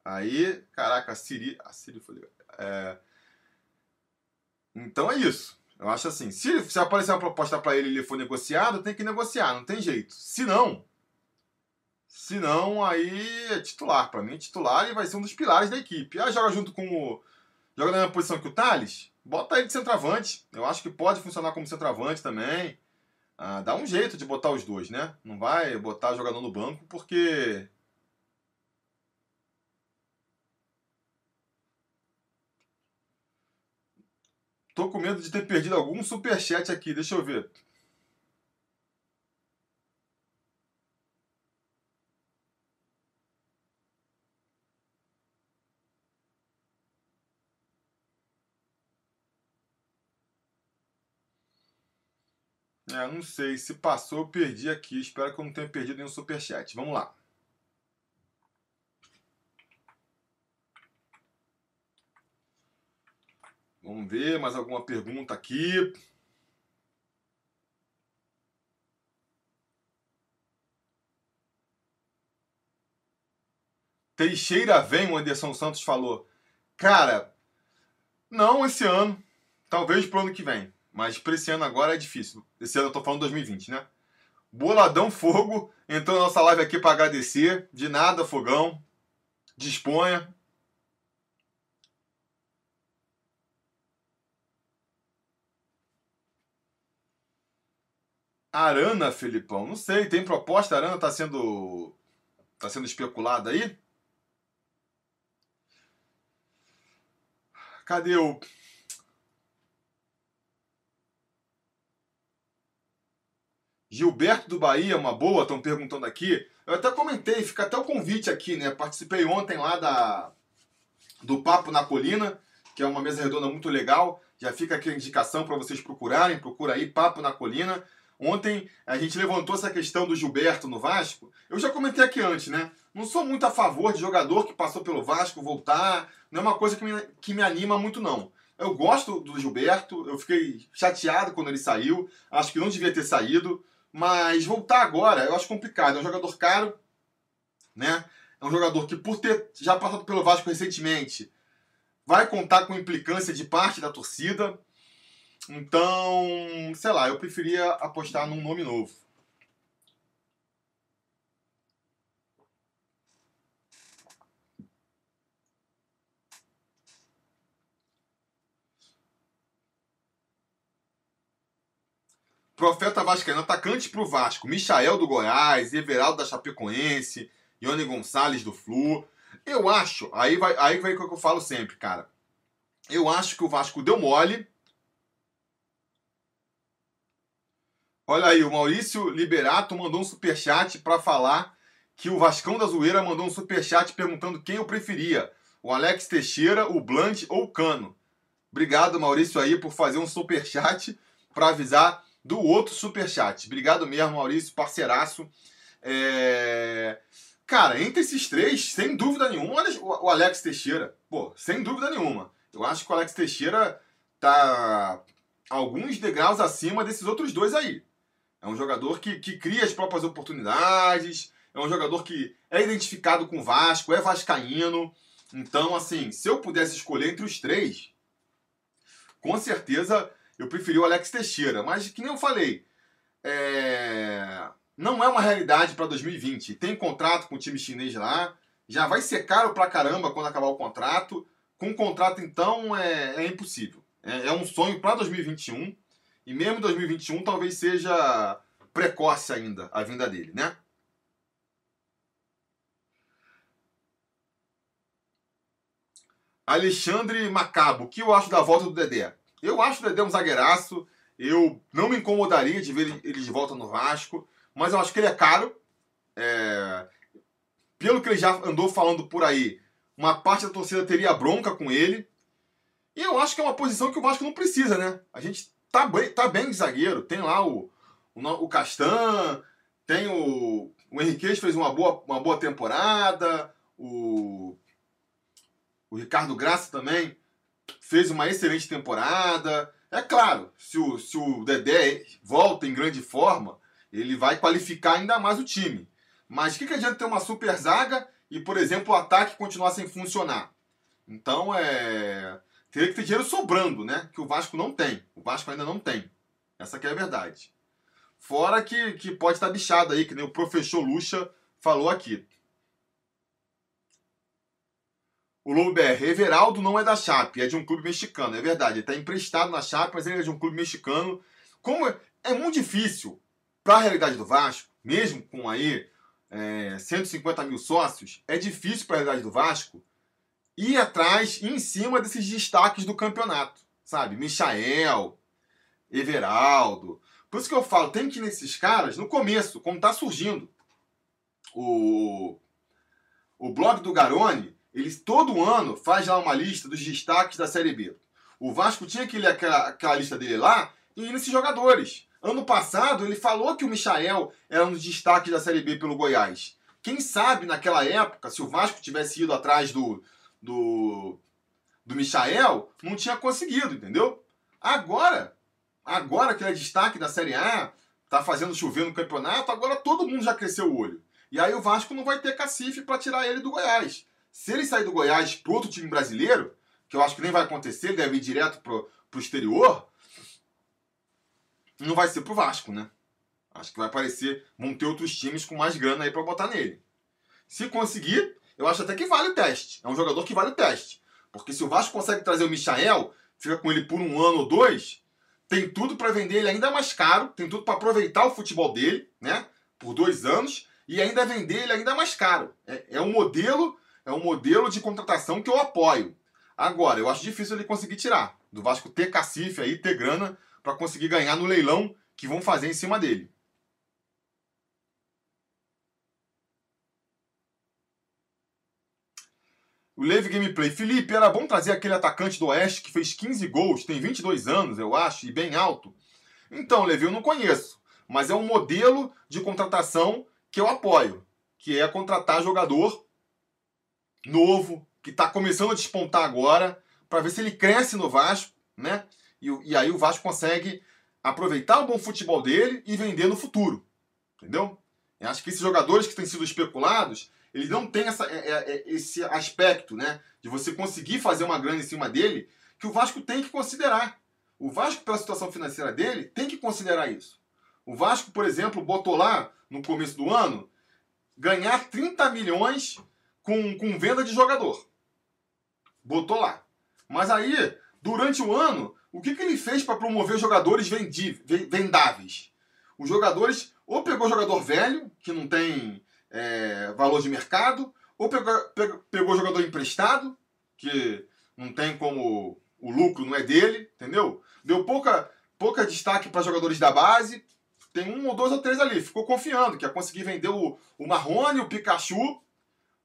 Speaker 1: Aí, caraca, a Siri. A Siri foi. É, então é isso. Eu acho assim, se, se aparecer uma proposta para ele e ele for negociado, tem que negociar, não tem jeito. Se não, se não, aí é titular. Para mim, titular e vai ser um dos pilares da equipe. Aí joga junto com o. Joga na mesma posição que o Thales, bota ele de centroavante. Eu acho que pode funcionar como centroavante também. Ah, dá um jeito de botar os dois, né? Não vai botar jogador no banco porque. Tô com medo de ter perdido algum superchat aqui, deixa eu ver. É, não sei. Se passou, eu perdi aqui. Espero que eu não tenha perdido nenhum superchat. Vamos lá. Vamos ver mais alguma pergunta aqui. Teixeira vem, o Anderson Santos falou. Cara, não esse ano. Talvez pro ano que vem. Mas para esse ano agora é difícil. Esse ano eu tô falando 2020, né? Boladão Fogo entrou na nossa live aqui para agradecer. De nada, Fogão. Disponha. Arana, Felipão. Não sei, tem proposta? Arana tá sendo. tá sendo especulada aí? Cadê o. Gilberto do Bahia, uma boa, estão perguntando aqui. Eu até comentei, fica até o convite aqui, né? Participei ontem lá da, do Papo na Colina, que é uma mesa redonda muito legal. Já fica aqui a indicação para vocês procurarem. Procura aí, Papo na Colina. Ontem a gente levantou essa questão do Gilberto no Vasco. Eu já comentei aqui antes, né? Não sou muito a favor de jogador que passou pelo Vasco voltar. Não é uma coisa que me, que me anima muito, não. Eu gosto do Gilberto, eu fiquei chateado quando ele saiu. Acho que não devia ter saído. Mas voltar agora eu acho complicado. É um jogador caro, né? É um jogador que, por ter já passado pelo Vasco recentemente, vai contar com implicância de parte da torcida. Então, sei lá, eu preferia apostar num nome novo. Profeta Vascaíno, atacante pro Vasco. Michael do Goiás, Everaldo da Chapecoense, Ione Gonçalves do Flu. Eu acho, aí vai, aí vai o que eu falo sempre, cara. Eu acho que o Vasco deu mole. Olha aí, o Maurício Liberato mandou um superchat para falar que o Vascão da Zoeira mandou um superchat perguntando quem eu preferia. O Alex Teixeira, o Bland ou o Cano. Obrigado, Maurício, aí, por fazer um superchat para avisar do outro superchat. Obrigado mesmo, Maurício, parceiraço. É... Cara, entre esses três, sem dúvida nenhuma, o Alex Teixeira. Pô, sem dúvida nenhuma. Eu acho que o Alex Teixeira tá alguns degraus acima desses outros dois aí. É um jogador que, que cria as próprias oportunidades, é um jogador que é identificado com o Vasco, é vascaíno. Então, assim, se eu pudesse escolher entre os três, com certeza eu preferi o Alex Teixeira, mas que nem eu falei, é... não é uma realidade para 2020. Tem contrato com o time chinês lá, já vai ser caro pra caramba quando acabar o contrato. Com o contrato, então, é, é impossível. É, é um sonho para 2021. E mesmo em 2021 talvez seja precoce ainda a vinda dele, né? Alexandre Macabo, o que eu acho da volta do Dedé? Eu acho o Dedé um zagueiraço. Eu não me incomodaria de ver ele de volta no Vasco. Mas eu acho que ele é caro. É... Pelo que ele já andou falando por aí, uma parte da torcida teria bronca com ele. E eu acho que é uma posição que o Vasco não precisa, né? A gente tá bem, tá bem de zagueiro. Tem lá o, o, o Castan, tem o. O Henrique fez uma boa, uma boa temporada. O, o Ricardo Graça também fez uma excelente temporada. É claro, se o, se o Dedé volta em grande forma, ele vai qualificar ainda mais o time. Mas o que, que adianta ter uma super zaga e, por exemplo, o ataque continuar sem funcionar? Então, é... teria que ter dinheiro sobrando, né? Que o Vasco não tem. O Vasco ainda não tem. Essa que é a verdade. Fora que, que pode estar bichado aí, que nem o professor Lucha falou aqui. O Lobo BR, Everaldo não é da Chape, é de um clube mexicano. É verdade, ele está emprestado na Chape, mas ele é de um clube mexicano. Como é, é muito difícil para a realidade do Vasco, mesmo com aí é, 150 mil sócios, é difícil para a realidade do Vasco ir atrás, em cima desses destaques do campeonato, sabe? Michael, Everaldo. Por isso que eu falo, tem que ir nesses caras no começo, como está surgindo. O, o blog do Garone ele todo ano faz lá uma lista dos destaques da Série B. O Vasco tinha aquele, aquela, aquela lista dele lá e nesses jogadores. Ano passado, ele falou que o Michael era um dos destaques da Série B pelo Goiás. Quem sabe naquela época, se o Vasco tivesse ido atrás do, do, do Michael, não tinha conseguido, entendeu? Agora, agora que ele é destaque da Série A, tá fazendo chover no campeonato, agora todo mundo já cresceu o olho. E aí o Vasco não vai ter cacife para tirar ele do Goiás. Se ele sair do Goiás para outro time brasileiro, que eu acho que nem vai acontecer, ele deve ir direto pro, pro exterior, não vai ser pro Vasco, né? Acho que vai aparecer, vão ter outros times com mais grana aí para botar nele. Se conseguir, eu acho até que vale o teste. É um jogador que vale o teste. Porque se o Vasco consegue trazer o Michael, fica com ele por um ano ou dois, tem tudo para vender ele ainda mais caro, tem tudo para aproveitar o futebol dele, né? Por dois anos, e ainda vender ele ainda mais caro. É, é um modelo é um modelo de contratação que eu apoio. Agora, eu acho difícil ele conseguir tirar. Do Vasco ter cacife aí, ter grana para conseguir ganhar no leilão que vão fazer em cima dele. O Leve Gameplay. Felipe, era bom trazer aquele atacante do Oeste que fez 15 gols, tem 22 anos, eu acho, e bem alto. Então, Levi, eu não conheço, mas é um modelo de contratação que eu apoio, que é contratar jogador novo, que está começando a despontar agora, para ver se ele cresce no Vasco, né? E, e, aí o Vasco consegue aproveitar o bom futebol dele e vender no futuro, entendeu? Eu acho que esses jogadores que têm sido especulados, ele não tem essa, é, é, é, esse aspecto, né? De você conseguir fazer uma grana em cima dele, que o Vasco tem que considerar. O Vasco, pela situação financeira dele, tem que considerar isso. O Vasco, por exemplo, botou lá, no começo do ano, ganhar 30 milhões com, com venda de jogador. Botou lá. Mas aí, durante o ano, o que, que ele fez para promover jogadores vendáveis? Os jogadores, ou pegou jogador velho, que não tem é, valor de mercado, ou pegou, pegou, pegou jogador emprestado, que não tem como o lucro não é dele, entendeu? Deu pouca, pouca destaque para jogadores da base. Tem um ou dois ou três ali. Ficou confiando que ia conseguir vender o, o Marrone, o Pikachu,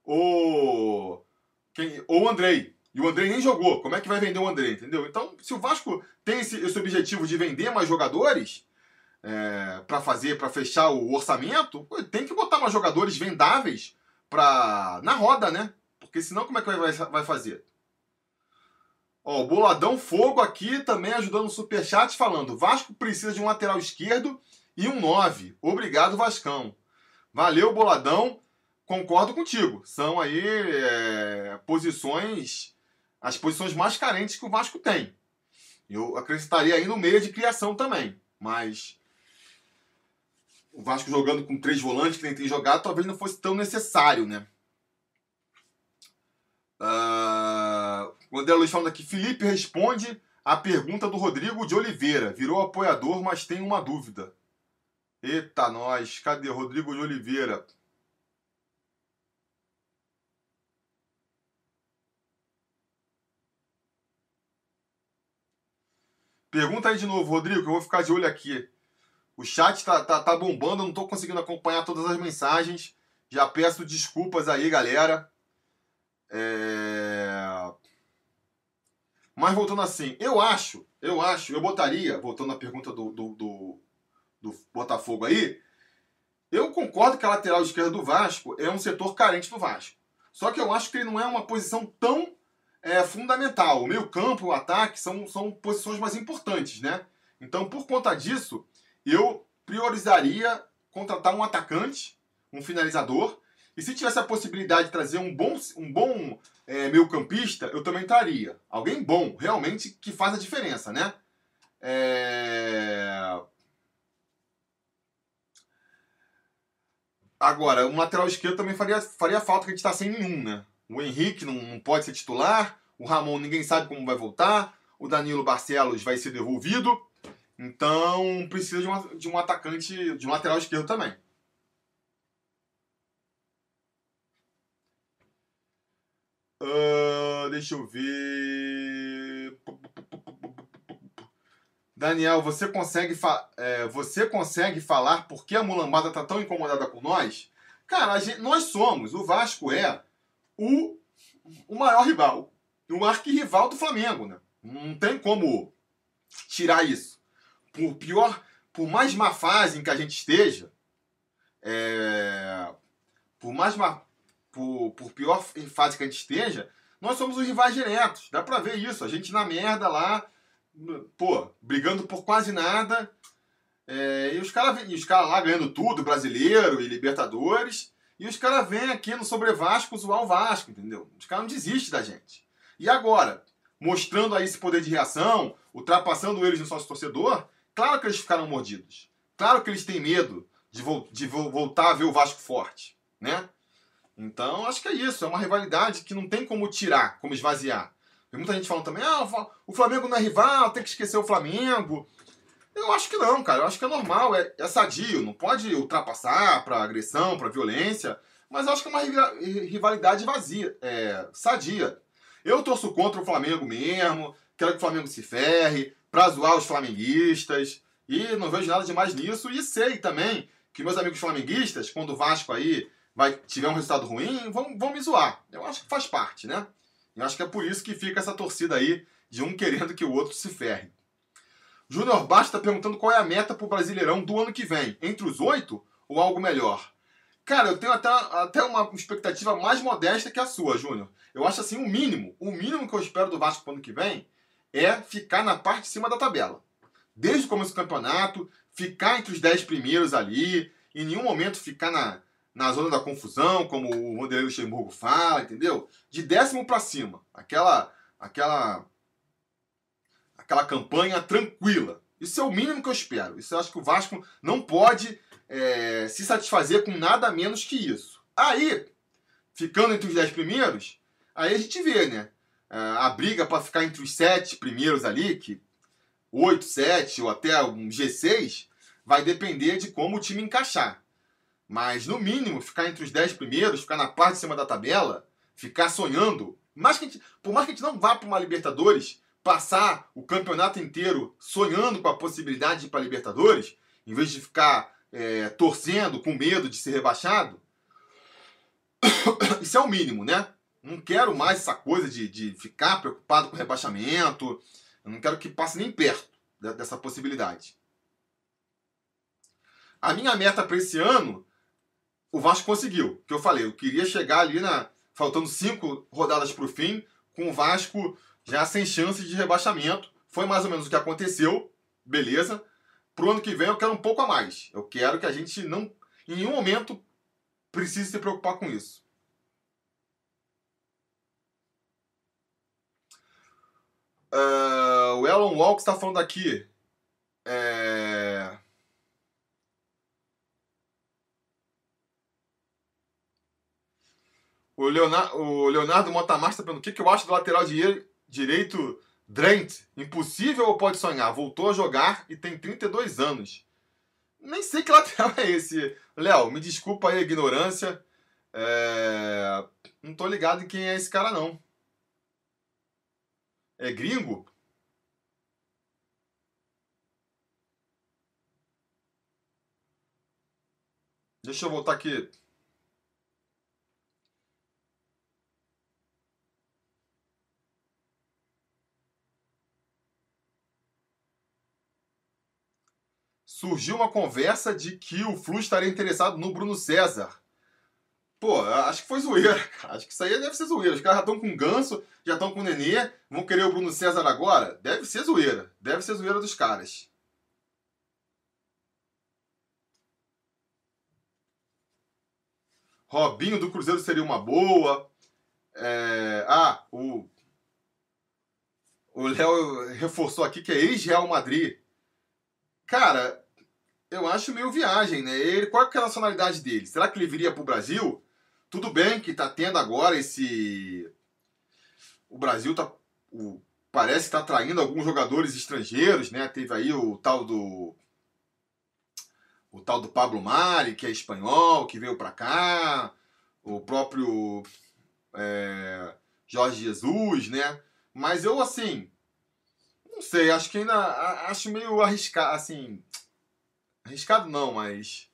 Speaker 1: ou, quem, ou o Andrei. E o Andrei nem jogou. Como é que vai vender o Andrei, entendeu? Então, se o Vasco tem esse, esse objetivo de vender mais jogadores, é, para fazer, para fechar o orçamento, tem que botar mais jogadores vendáveis pra, na roda, né? Porque senão como é que vai, vai fazer? Ó, o Boladão Fogo aqui também ajudando no superchat falando: Vasco precisa de um lateral esquerdo e um 9. Obrigado, Vascão. Valeu, Boladão. Concordo contigo. São aí é, posições, as posições mais carentes que o Vasco tem. Eu acrescentaria aí no meio de criação também. Mas o Vasco jogando com três volantes que nem tem jogado, talvez não fosse tão necessário, né? Uh, o André Luiz falando aqui, Felipe responde a pergunta do Rodrigo de Oliveira. Virou apoiador, mas tem uma dúvida. Eita, nós. Cadê Rodrigo de Oliveira? Pergunta aí de novo, Rodrigo, que eu vou ficar de olho aqui. O chat tá, tá, tá bombando, eu não tô conseguindo acompanhar todas as mensagens. Já peço desculpas aí, galera. É... Mas voltando assim, eu acho, eu acho, eu botaria, voltando à pergunta do, do, do, do Botafogo aí, eu concordo que a lateral esquerda do Vasco é um setor carente do Vasco. Só que eu acho que ele não é uma posição tão é, fundamental. O meio campo, o ataque são, são posições mais importantes, né? Então, por conta disso, eu priorizaria contratar um atacante, um finalizador, e se tivesse a possibilidade de trazer um bom, um bom é, meio campista, eu também traria. Alguém bom, realmente, que faz a diferença, né? É... Agora, um lateral esquerdo também faria, faria falta, que a gente está sem nenhum, né? O Henrique não, não pode ser titular, o Ramon ninguém sabe como vai voltar, o Danilo Barcelos vai ser devolvido. Então precisa de, uma, de um atacante, de um lateral esquerdo também. Uh, deixa eu ver. Daniel, você consegue, é, você consegue falar por que a mulambada tá tão incomodada com nós? Cara, gente, nós somos, o Vasco é o, o maior rival, o arquirrival do Flamengo, né? Não tem como tirar isso por pior, por mais má fase em que a gente esteja, é, por mais má, por, por pior fase que a gente esteja, nós somos os rivais diretos. Dá pra ver isso. A gente na merda lá, pô, brigando por quase nada. É, e os caras cara lá ganhando tudo, brasileiro e Libertadores. E os caras vêm aqui no Sobre Vasco zoar o Vasco, entendeu? Os caras não desistem da gente. E agora, mostrando aí esse poder de reação, ultrapassando eles no sócio torcedor, Claro que eles ficaram mordidos. Claro que eles têm medo de, vo de vo voltar a ver o Vasco forte, né? Então, acho que é isso. É uma rivalidade que não tem como tirar, como esvaziar. Tem muita gente falando também, ah, o Flamengo não é rival, tem que esquecer o Flamengo. Eu acho que não, cara. Eu acho que é normal, é, é sadio. Não pode ultrapassar para agressão, para violência. Mas eu acho que é uma rivalidade vazia, é, sadia. Eu torço contra o Flamengo mesmo, quero que o Flamengo se ferre, para zoar os flamenguistas. E não vejo nada de mais nisso. E sei também que meus amigos flamenguistas, quando o Vasco aí vai tiver um resultado ruim, vão, vão me zoar. Eu acho que faz parte, né? Eu acho que é por isso que fica essa torcida aí de um (laughs) querendo que o outro se ferre. Júnior Basta perguntando qual é a meta para o Brasileirão do ano que vem. Entre os oito ou algo melhor? Cara, eu tenho até, até uma expectativa mais modesta que a sua, Júnior. Eu acho assim, o mínimo, o mínimo que eu espero do Vasco para o ano que vem é ficar na parte de cima da tabela. Desde o começo do campeonato, ficar entre os dez primeiros ali, em nenhum momento ficar na, na zona da confusão, como o Vanderlei Luxemburgo fala, entendeu? De décimo para cima. Aquela, aquela aquela campanha tranquila. Isso é o mínimo que eu espero. Isso eu acho que o Vasco não pode é, se satisfazer com nada menos que isso. Aí, ficando entre os dez primeiros, aí a gente vê, né? É, a briga para ficar entre os sete primeiros ali, que 8, 7 ou até um G6, vai depender de como o time encaixar. Mas, no mínimo, ficar entre os 10 primeiros, ficar na parte de cima da tabela, ficar sonhando. Que gente, por mais que a gente não vá para uma Libertadores, passar o campeonato inteiro sonhando com a possibilidade de ir para Libertadores, em vez de ficar é, torcendo com medo de ser rebaixado, (coughs) isso é o mínimo, né? Não quero mais essa coisa de, de ficar preocupado com rebaixamento. Eu não quero que passe nem perto dessa possibilidade. A minha meta para esse ano, o Vasco conseguiu. Que eu falei, eu queria chegar ali na. Faltando cinco rodadas para o fim, com o Vasco já sem chances de rebaixamento. Foi mais ou menos o que aconteceu, beleza. Pro ano que vem eu quero um pouco a mais. Eu quero que a gente não, em nenhum momento, precise se preocupar com isso. Uh, o Elon Walks está falando aqui. É... O Leonardo, o Leonardo Montamar está perguntando o que, que eu acho do lateral direito direito Drent, impossível ou pode sonhar? Voltou a jogar e tem 32 anos. Nem sei que (laughs) lateral é esse. Léo, me desculpa aí a ignorância. É... Não tô ligado em quem é esse cara, não. É gringo? Deixa eu voltar aqui. Surgiu uma conversa de que o Flu estaria interessado no Bruno César. Pô, acho que foi zoeira, cara. Acho que isso aí deve ser zoeira. Os caras já estão com ganso, já estão com Nenê, vão querer o Bruno César agora? Deve ser zoeira. Deve ser zoeira dos caras. Robinho do Cruzeiro seria uma boa. É... Ah, o. O Léo reforçou aqui que é ex-Real Madrid. Cara, eu acho meio viagem, né? Ele, qual é a nacionalidade dele? Será que ele viria para o Brasil? Tudo bem que está tendo agora esse. O Brasil tá. O... Parece estar tá traindo alguns jogadores estrangeiros, né? Teve aí o tal do. O tal do Pablo Mari, que é espanhol, que veio para cá. O próprio. É... Jorge Jesus, né? Mas eu, assim. Não sei, acho que ainda. Acho meio arriscado, assim Arriscado não, mas.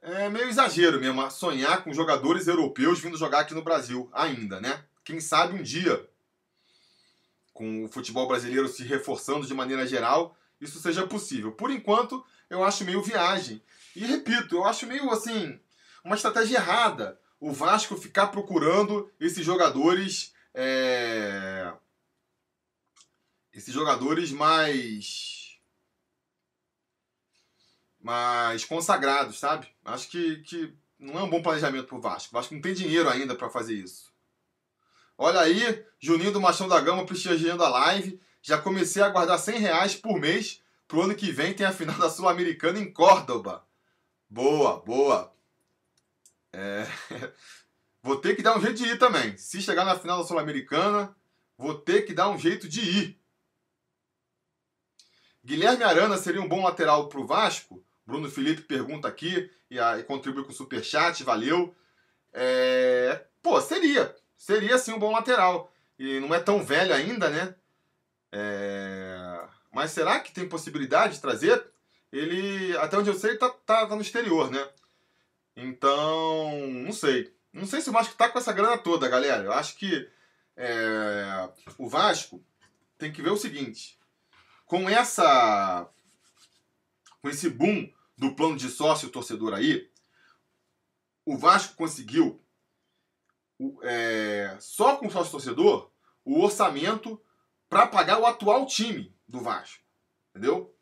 Speaker 1: É meio exagero mesmo sonhar com jogadores europeus vindo jogar aqui no Brasil ainda, né? Quem sabe um dia, com o futebol brasileiro se reforçando de maneira geral, isso seja possível. Por enquanto, eu acho meio viagem. E repito, eu acho meio assim, uma estratégia errada o Vasco ficar procurando esses jogadores. É... Esses jogadores mais mas consagrados, sabe? Acho que, que não é um bom planejamento pro Vasco. O Vasco não tem dinheiro ainda para fazer isso. Olha aí, Juninho do Machão da Gama prestigiando a live. Já comecei a guardar 100 reais por mês pro ano que vem tem a final da Sul-Americana em Córdoba. Boa, boa. É... (laughs) Vou ter que dar um jeito de ir também. Se chegar na final da Sul-Americana, vou ter que dar um jeito de ir. Guilherme Arana seria um bom lateral pro Vasco? Bruno Felipe pergunta aqui e, a, e contribui com o superchat, valeu. É, pô, seria. Seria sim um bom lateral. E não é tão velho ainda, né? É, mas será que tem possibilidade de trazer? Ele, até onde eu sei, tá, tá, tá no exterior, né? Então, não sei. Não sei se o Vasco tá com essa grana toda, galera. Eu acho que é, o Vasco tem que ver o seguinte: com essa. com esse boom do plano de sócio torcedor aí, o Vasco conseguiu, é, só com sócio torcedor, o orçamento para pagar o atual time do Vasco. Entendeu?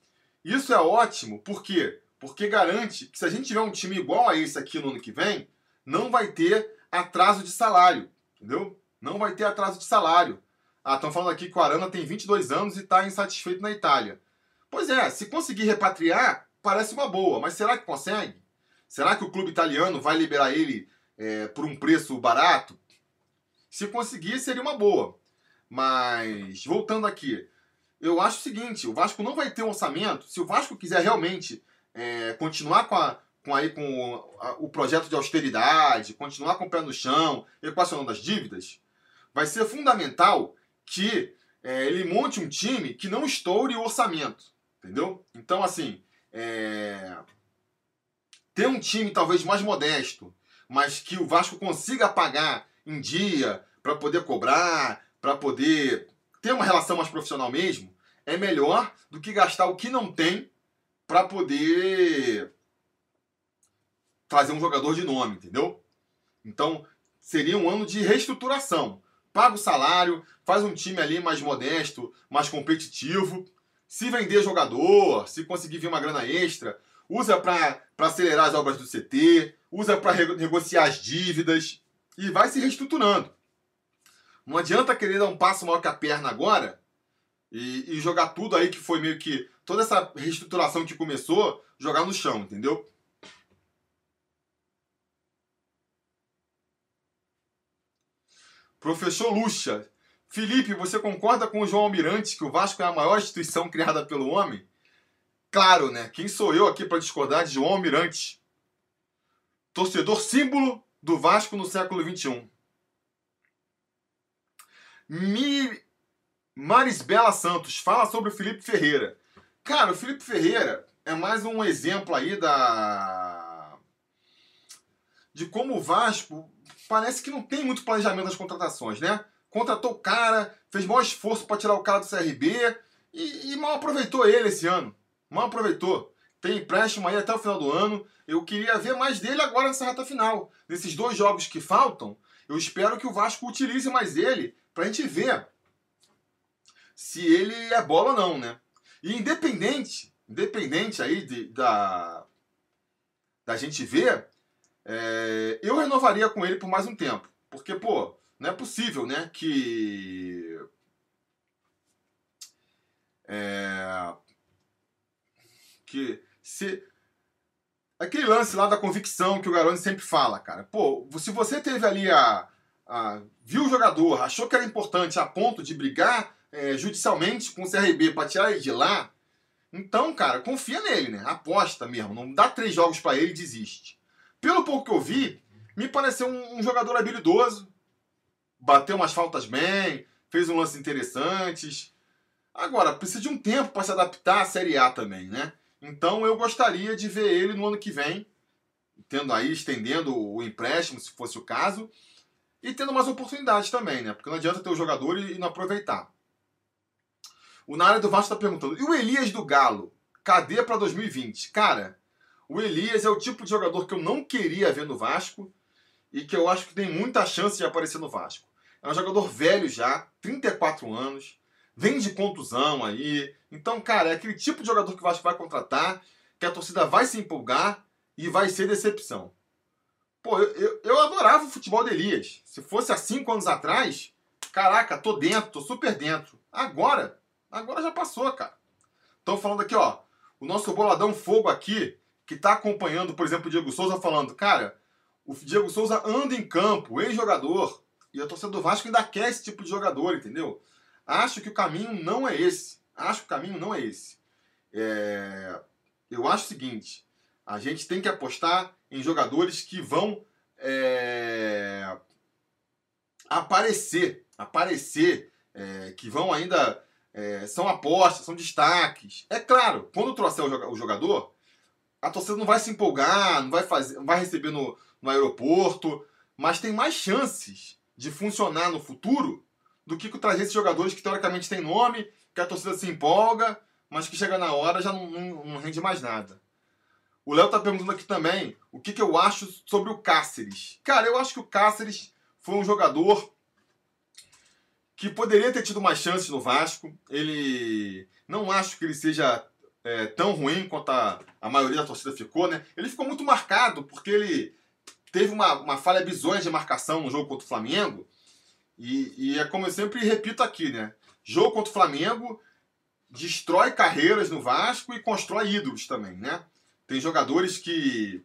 Speaker 1: Isso é ótimo, por quê? Porque garante que se a gente tiver um time igual a esse aqui no ano que vem, não vai ter atraso de salário. Entendeu? Não vai ter atraso de salário. Ah, estão falando aqui que o Arana tem 22 anos e está insatisfeito na Itália. Pois é, se conseguir repatriar, parece uma boa, mas será que consegue? Será que o clube italiano vai liberar ele é, por um preço barato? Se conseguir, seria uma boa. Mas, voltando aqui, eu acho o seguinte: o Vasco não vai ter um orçamento. Se o Vasco quiser realmente é, continuar com, a, com, aí, com a, o projeto de austeridade, continuar com o pé no chão, equacionando as dívidas, vai ser fundamental que é, ele monte um time que não estoure o orçamento. Entendeu? Então, assim, é... ter um time talvez mais modesto, mas que o Vasco consiga pagar em dia para poder cobrar, para poder ter uma relação mais profissional mesmo, é melhor do que gastar o que não tem para poder trazer um jogador de nome, entendeu? Então, seria um ano de reestruturação paga o salário, faz um time ali mais modesto, mais competitivo. Se vender jogador, se conseguir vir uma grana extra, usa para acelerar as obras do CT, usa para negociar as dívidas e vai se reestruturando. Não adianta querer dar um passo maior que a perna agora e, e jogar tudo aí que foi meio que toda essa reestruturação que começou, jogar no chão, entendeu? Professor Lucha. Felipe, você concorda com o João Almirante que o Vasco é a maior instituição criada pelo homem? Claro, né? Quem sou eu aqui para discordar de João Almirante? Torcedor símbolo do Vasco no século XXI. Mi... Marisbela Santos fala sobre o Felipe Ferreira. Cara, o Felipe Ferreira é mais um exemplo aí da. de como o Vasco parece que não tem muito planejamento das contratações, né? Contratou o cara, fez maior esforço para tirar o cara do CRB e, e, mal aproveitou ele esse ano. Mal aproveitou. Tem empréstimo aí até o final do ano. Eu queria ver mais dele agora nessa reta final. Nesses dois jogos que faltam, eu espero que o Vasco utilize mais ele pra gente ver se ele é bola ou não, né? E independente, independente aí de, da, da gente ver, é, eu renovaria com ele por mais um tempo. Porque, pô, não é possível, né? Que. É, que se. Aquele lance lá da convicção que o Garoni sempre fala, cara. Pô, se você teve ali a. a viu o jogador, achou que era importante a ponto de brigar é, judicialmente com o CRB para tirar ele de lá, então, cara, confia nele, né? Aposta mesmo. Não dá três jogos para ele e desiste. Pelo pouco que eu vi, me pareceu um, um jogador habilidoso. Bateu umas faltas bem, fez um lance interessantes. Agora, precisa de um tempo para se adaptar à Série A também, né? Então eu gostaria de ver ele no ano que vem, tendo aí, estendendo o empréstimo, se fosse o caso, e tendo mais oportunidades também, né? Porque não adianta ter o jogador e não aproveitar. O Nária do Vasco está perguntando: e o Elias do Galo? Cadê para 2020? Cara, o Elias é o tipo de jogador que eu não queria ver no Vasco e que eu acho que tem muita chance de aparecer no Vasco. É um jogador velho já, 34 anos, vem de contusão aí. Então, cara, é aquele tipo de jogador que o Vasco vai contratar, que a torcida vai se empolgar e vai ser decepção. Pô, eu, eu, eu adorava o futebol de Elias. Se fosse há cinco anos atrás, caraca, tô dentro, tô super dentro. Agora, agora já passou, cara. Estão falando aqui, ó, o nosso boladão fogo aqui que está acompanhando, por exemplo, o Diego Souza falando, cara, o Diego Souza anda em campo, ex-jogador, e a torcida do Vasco ainda quer esse tipo de jogador, entendeu? Acho que o caminho não é esse. Acho que o caminho não é esse. É... Eu acho o seguinte: a gente tem que apostar em jogadores que vão é... aparecer, aparecer, é... que vão ainda é, são apostas, são destaques. É claro, quando trouxer o jogador, a torcida não vai se empolgar, não vai, fazer, não vai receber no, no aeroporto, mas tem mais chances de funcionar no futuro do que trazer esses jogadores que teoricamente têm nome, que a torcida se empolga, mas que chega na hora já não, não, não rende mais nada. O Léo tá perguntando aqui também o que, que eu acho sobre o Cáceres. Cara, eu acho que o Cáceres foi um jogador que poderia ter tido mais chances no Vasco. Ele. Não acho que ele seja é, tão ruim quanto a, a maioria da torcida ficou, né? Ele ficou muito marcado porque ele teve uma, uma falha bizonha de marcação no jogo contra o Flamengo. E, e é como eu sempre repito aqui, né? Jogo contra o Flamengo destrói carreiras no Vasco e constrói ídolos também, né? Tem jogadores que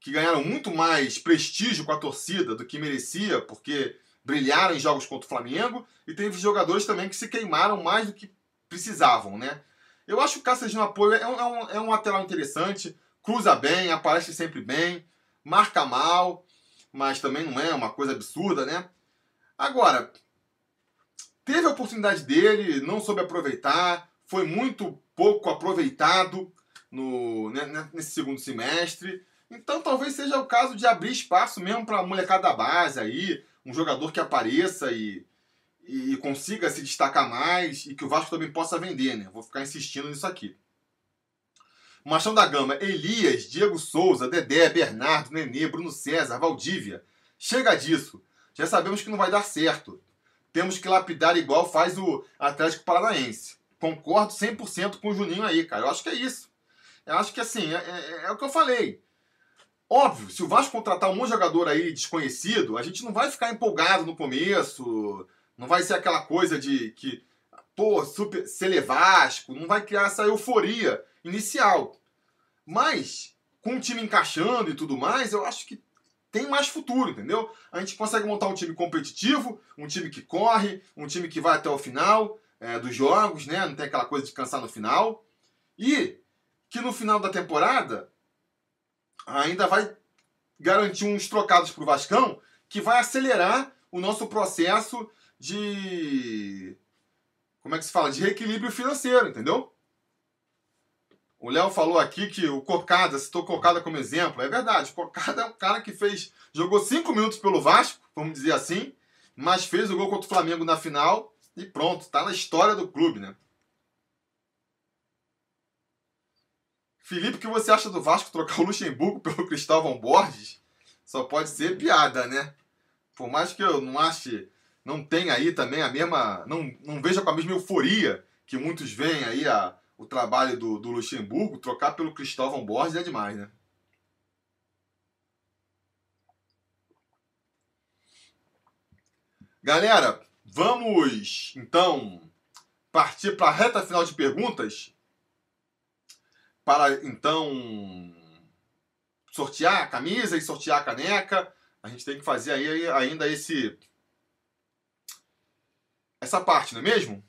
Speaker 1: que ganharam muito mais prestígio com a torcida do que merecia, porque brilharam em jogos contra o Flamengo, e teve jogadores também que se queimaram mais do que precisavam, né? Eu acho que o Cáceres no apoio é um, é, um, é um lateral interessante, cruza bem, aparece sempre bem, marca mal, mas também não é uma coisa absurda, né? Agora, teve a oportunidade dele, não soube aproveitar, foi muito pouco aproveitado no, né, nesse segundo semestre. Então talvez seja o caso de abrir espaço mesmo para a molecada da base aí, um jogador que apareça e, e consiga se destacar mais e que o Vasco também possa vender, né? Vou ficar insistindo nisso aqui. Machão da Gama, Elias, Diego Souza, Dedé, Bernardo, Nenê, Bruno César, Valdívia. Chega disso. Já sabemos que não vai dar certo. Temos que lapidar igual faz o Atlético Paranaense. Concordo 100% com o Juninho aí, cara. Eu acho que é isso. Eu acho que assim, é, é, é o que eu falei. Óbvio, se o Vasco contratar um jogador aí desconhecido, a gente não vai ficar empolgado no começo, não vai ser aquela coisa de que, pô, super, ser não vai criar essa euforia inicial. Mas, com o time encaixando e tudo mais, eu acho que tem mais futuro, entendeu? A gente consegue montar um time competitivo, um time que corre, um time que vai até o final é, dos jogos, né? Não tem aquela coisa de cansar no final. E que no final da temporada ainda vai garantir uns trocados para o Vascão que vai acelerar o nosso processo de. Como é que se fala? De reequilíbrio financeiro, entendeu? O Léo falou aqui que o Cocada, citou Cocada como exemplo. É verdade, Cocada é um cara que fez. jogou cinco minutos pelo Vasco, vamos dizer assim, mas fez o gol contra o Flamengo na final e pronto, tá na história do clube, né? Felipe, o que você acha do Vasco trocar o Luxemburgo (laughs) pelo Cristóvão Borges? Só pode ser piada, né? Por mais que eu não ache, não tenha aí também a mesma, não, não veja com a mesma euforia que muitos veem aí a, o trabalho do, do Luxemburgo, trocar pelo Cristóvão Borges é demais, né? Galera, vamos então partir para a reta final de perguntas para então sortear a camisa e sortear a caneca. A gente tem que fazer aí ainda esse essa parte, não é mesmo?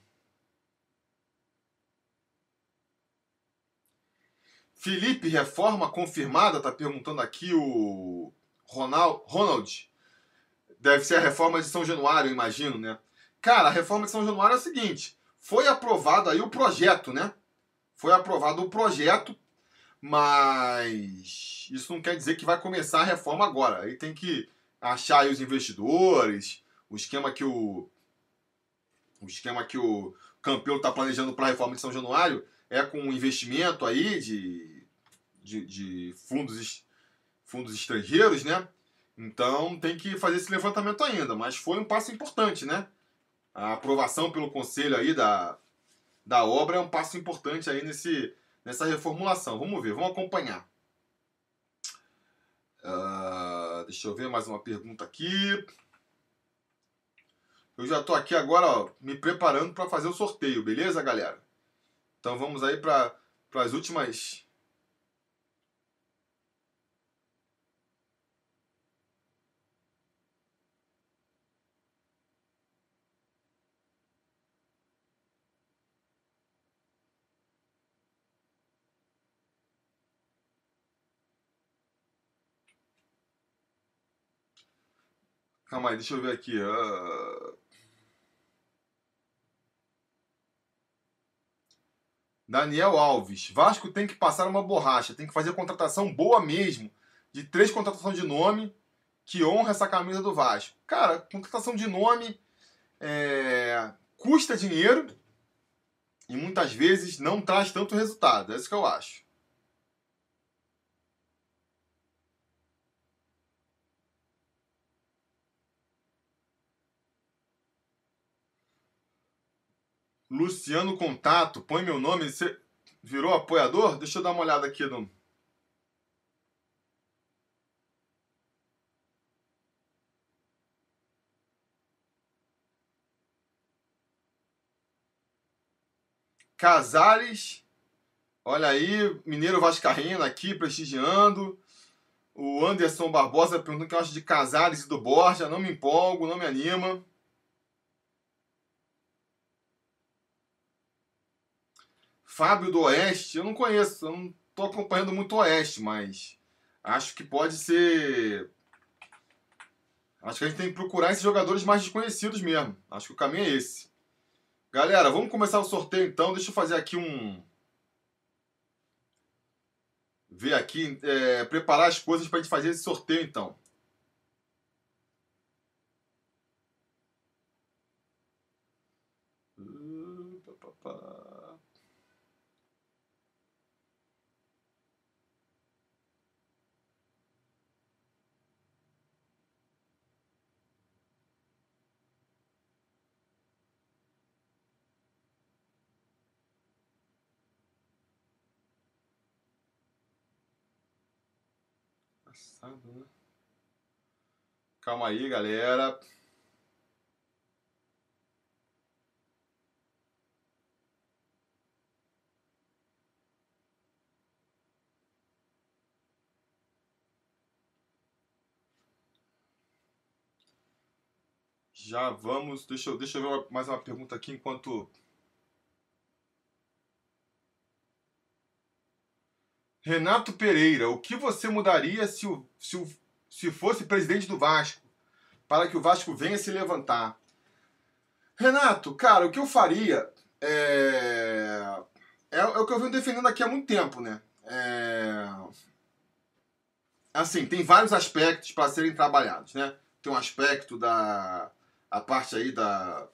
Speaker 1: Felipe, reforma confirmada? Tá perguntando aqui o Ronald. Ronald. Deve ser a reforma de São Januário, imagino, né? Cara, a reforma de São Januário é o seguinte: foi aprovado aí o projeto, né? Foi aprovado o projeto, mas isso não quer dizer que vai começar a reforma agora. Aí tem que achar os investidores, o esquema que o o esquema que o Campelo está planejando para a reforma de São Januário é com investimento aí de, de, de, fundos, fundos estrangeiros, né? Então tem que fazer esse levantamento ainda, mas foi um passo importante, né? A aprovação pelo conselho aí da, da obra é um passo importante aí nesse, nessa reformulação. Vamos ver, vamos acompanhar. Uh, deixa eu ver mais uma pergunta aqui. Eu já estou aqui agora ó, me preparando para fazer o sorteio, beleza, galera? Então vamos aí para as últimas. Calma aí, deixa eu ver aqui. Uh... Daniel Alves. Vasco tem que passar uma borracha, tem que fazer contratação boa mesmo. De três contratações de nome que honra essa camisa do Vasco. Cara, contratação de nome é, custa dinheiro e muitas vezes não traz tanto resultado. É isso que eu acho. Luciano Contato, põe meu nome. Você virou apoiador? Deixa eu dar uma olhada aqui no. Casares, olha aí, Mineiro Vascaíno aqui prestigiando. O Anderson Barbosa perguntando o que eu acho de Casares e do Borja. Não me empolgo, não me anima. Fábio do Oeste, eu não conheço, eu não tô acompanhando muito o Oeste, mas acho que pode ser. Acho que a gente tem que procurar esses jogadores mais desconhecidos mesmo. Acho que o caminho é esse. Galera, vamos começar o sorteio então. Deixa eu fazer aqui um. Ver aqui, é, preparar as coisas para a gente fazer esse sorteio então. Passado, né? Calma aí, galera. Já vamos. Deixa eu, deixa eu ver mais uma pergunta aqui enquanto Renato Pereira, o que você mudaria se, o, se, o, se fosse presidente do Vasco? Para que o Vasco venha se levantar. Renato, cara, o que eu faria é, é, é o que eu venho defendendo aqui há muito tempo, né? É, assim, tem vários aspectos para serem trabalhados, né? Tem um aspecto da a parte aí da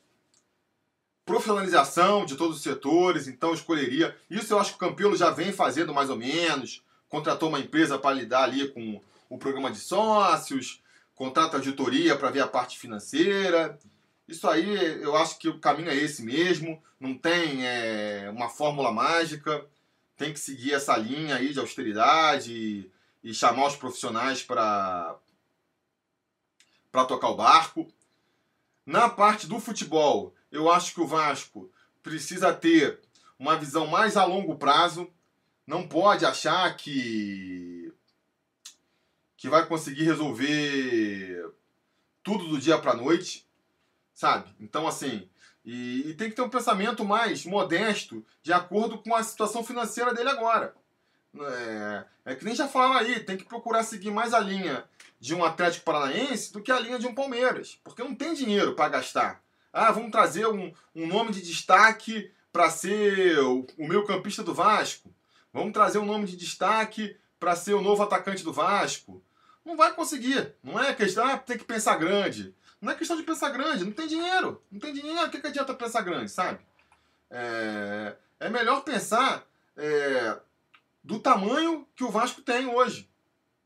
Speaker 1: profissionalização de todos os setores, então escolheria. Isso eu acho que o Campelo já vem fazendo mais ou menos. Contratou uma empresa para lidar ali com o programa de sócios, contrata auditoria para ver a parte financeira. Isso aí eu acho que o caminho é esse mesmo. Não tem é, uma fórmula mágica. Tem que seguir essa linha aí de austeridade e, e chamar os profissionais para para tocar o barco. Na parte do futebol, eu acho que o Vasco precisa ter uma visão mais a longo prazo. Não pode achar que que vai conseguir resolver tudo do dia para noite, sabe? Então assim, e, e, tem que ter um pensamento mais modesto, de acordo com a situação financeira dele agora. É, é que nem já falaram aí, tem que procurar seguir mais a linha de um Atlético Paranaense do que a linha de um Palmeiras, porque não tem dinheiro para gastar. Ah, vamos trazer um, um nome de destaque para ser o, o meu campista do Vasco. Vamos trazer um nome de destaque para ser o novo atacante do Vasco. Não vai conseguir. Não é questão, ah, tem que pensar grande. Não é questão de pensar grande, não tem dinheiro. Não tem dinheiro, o que, que adianta pensar grande, sabe? É, é melhor pensar é, do tamanho que o Vasco tem hoje,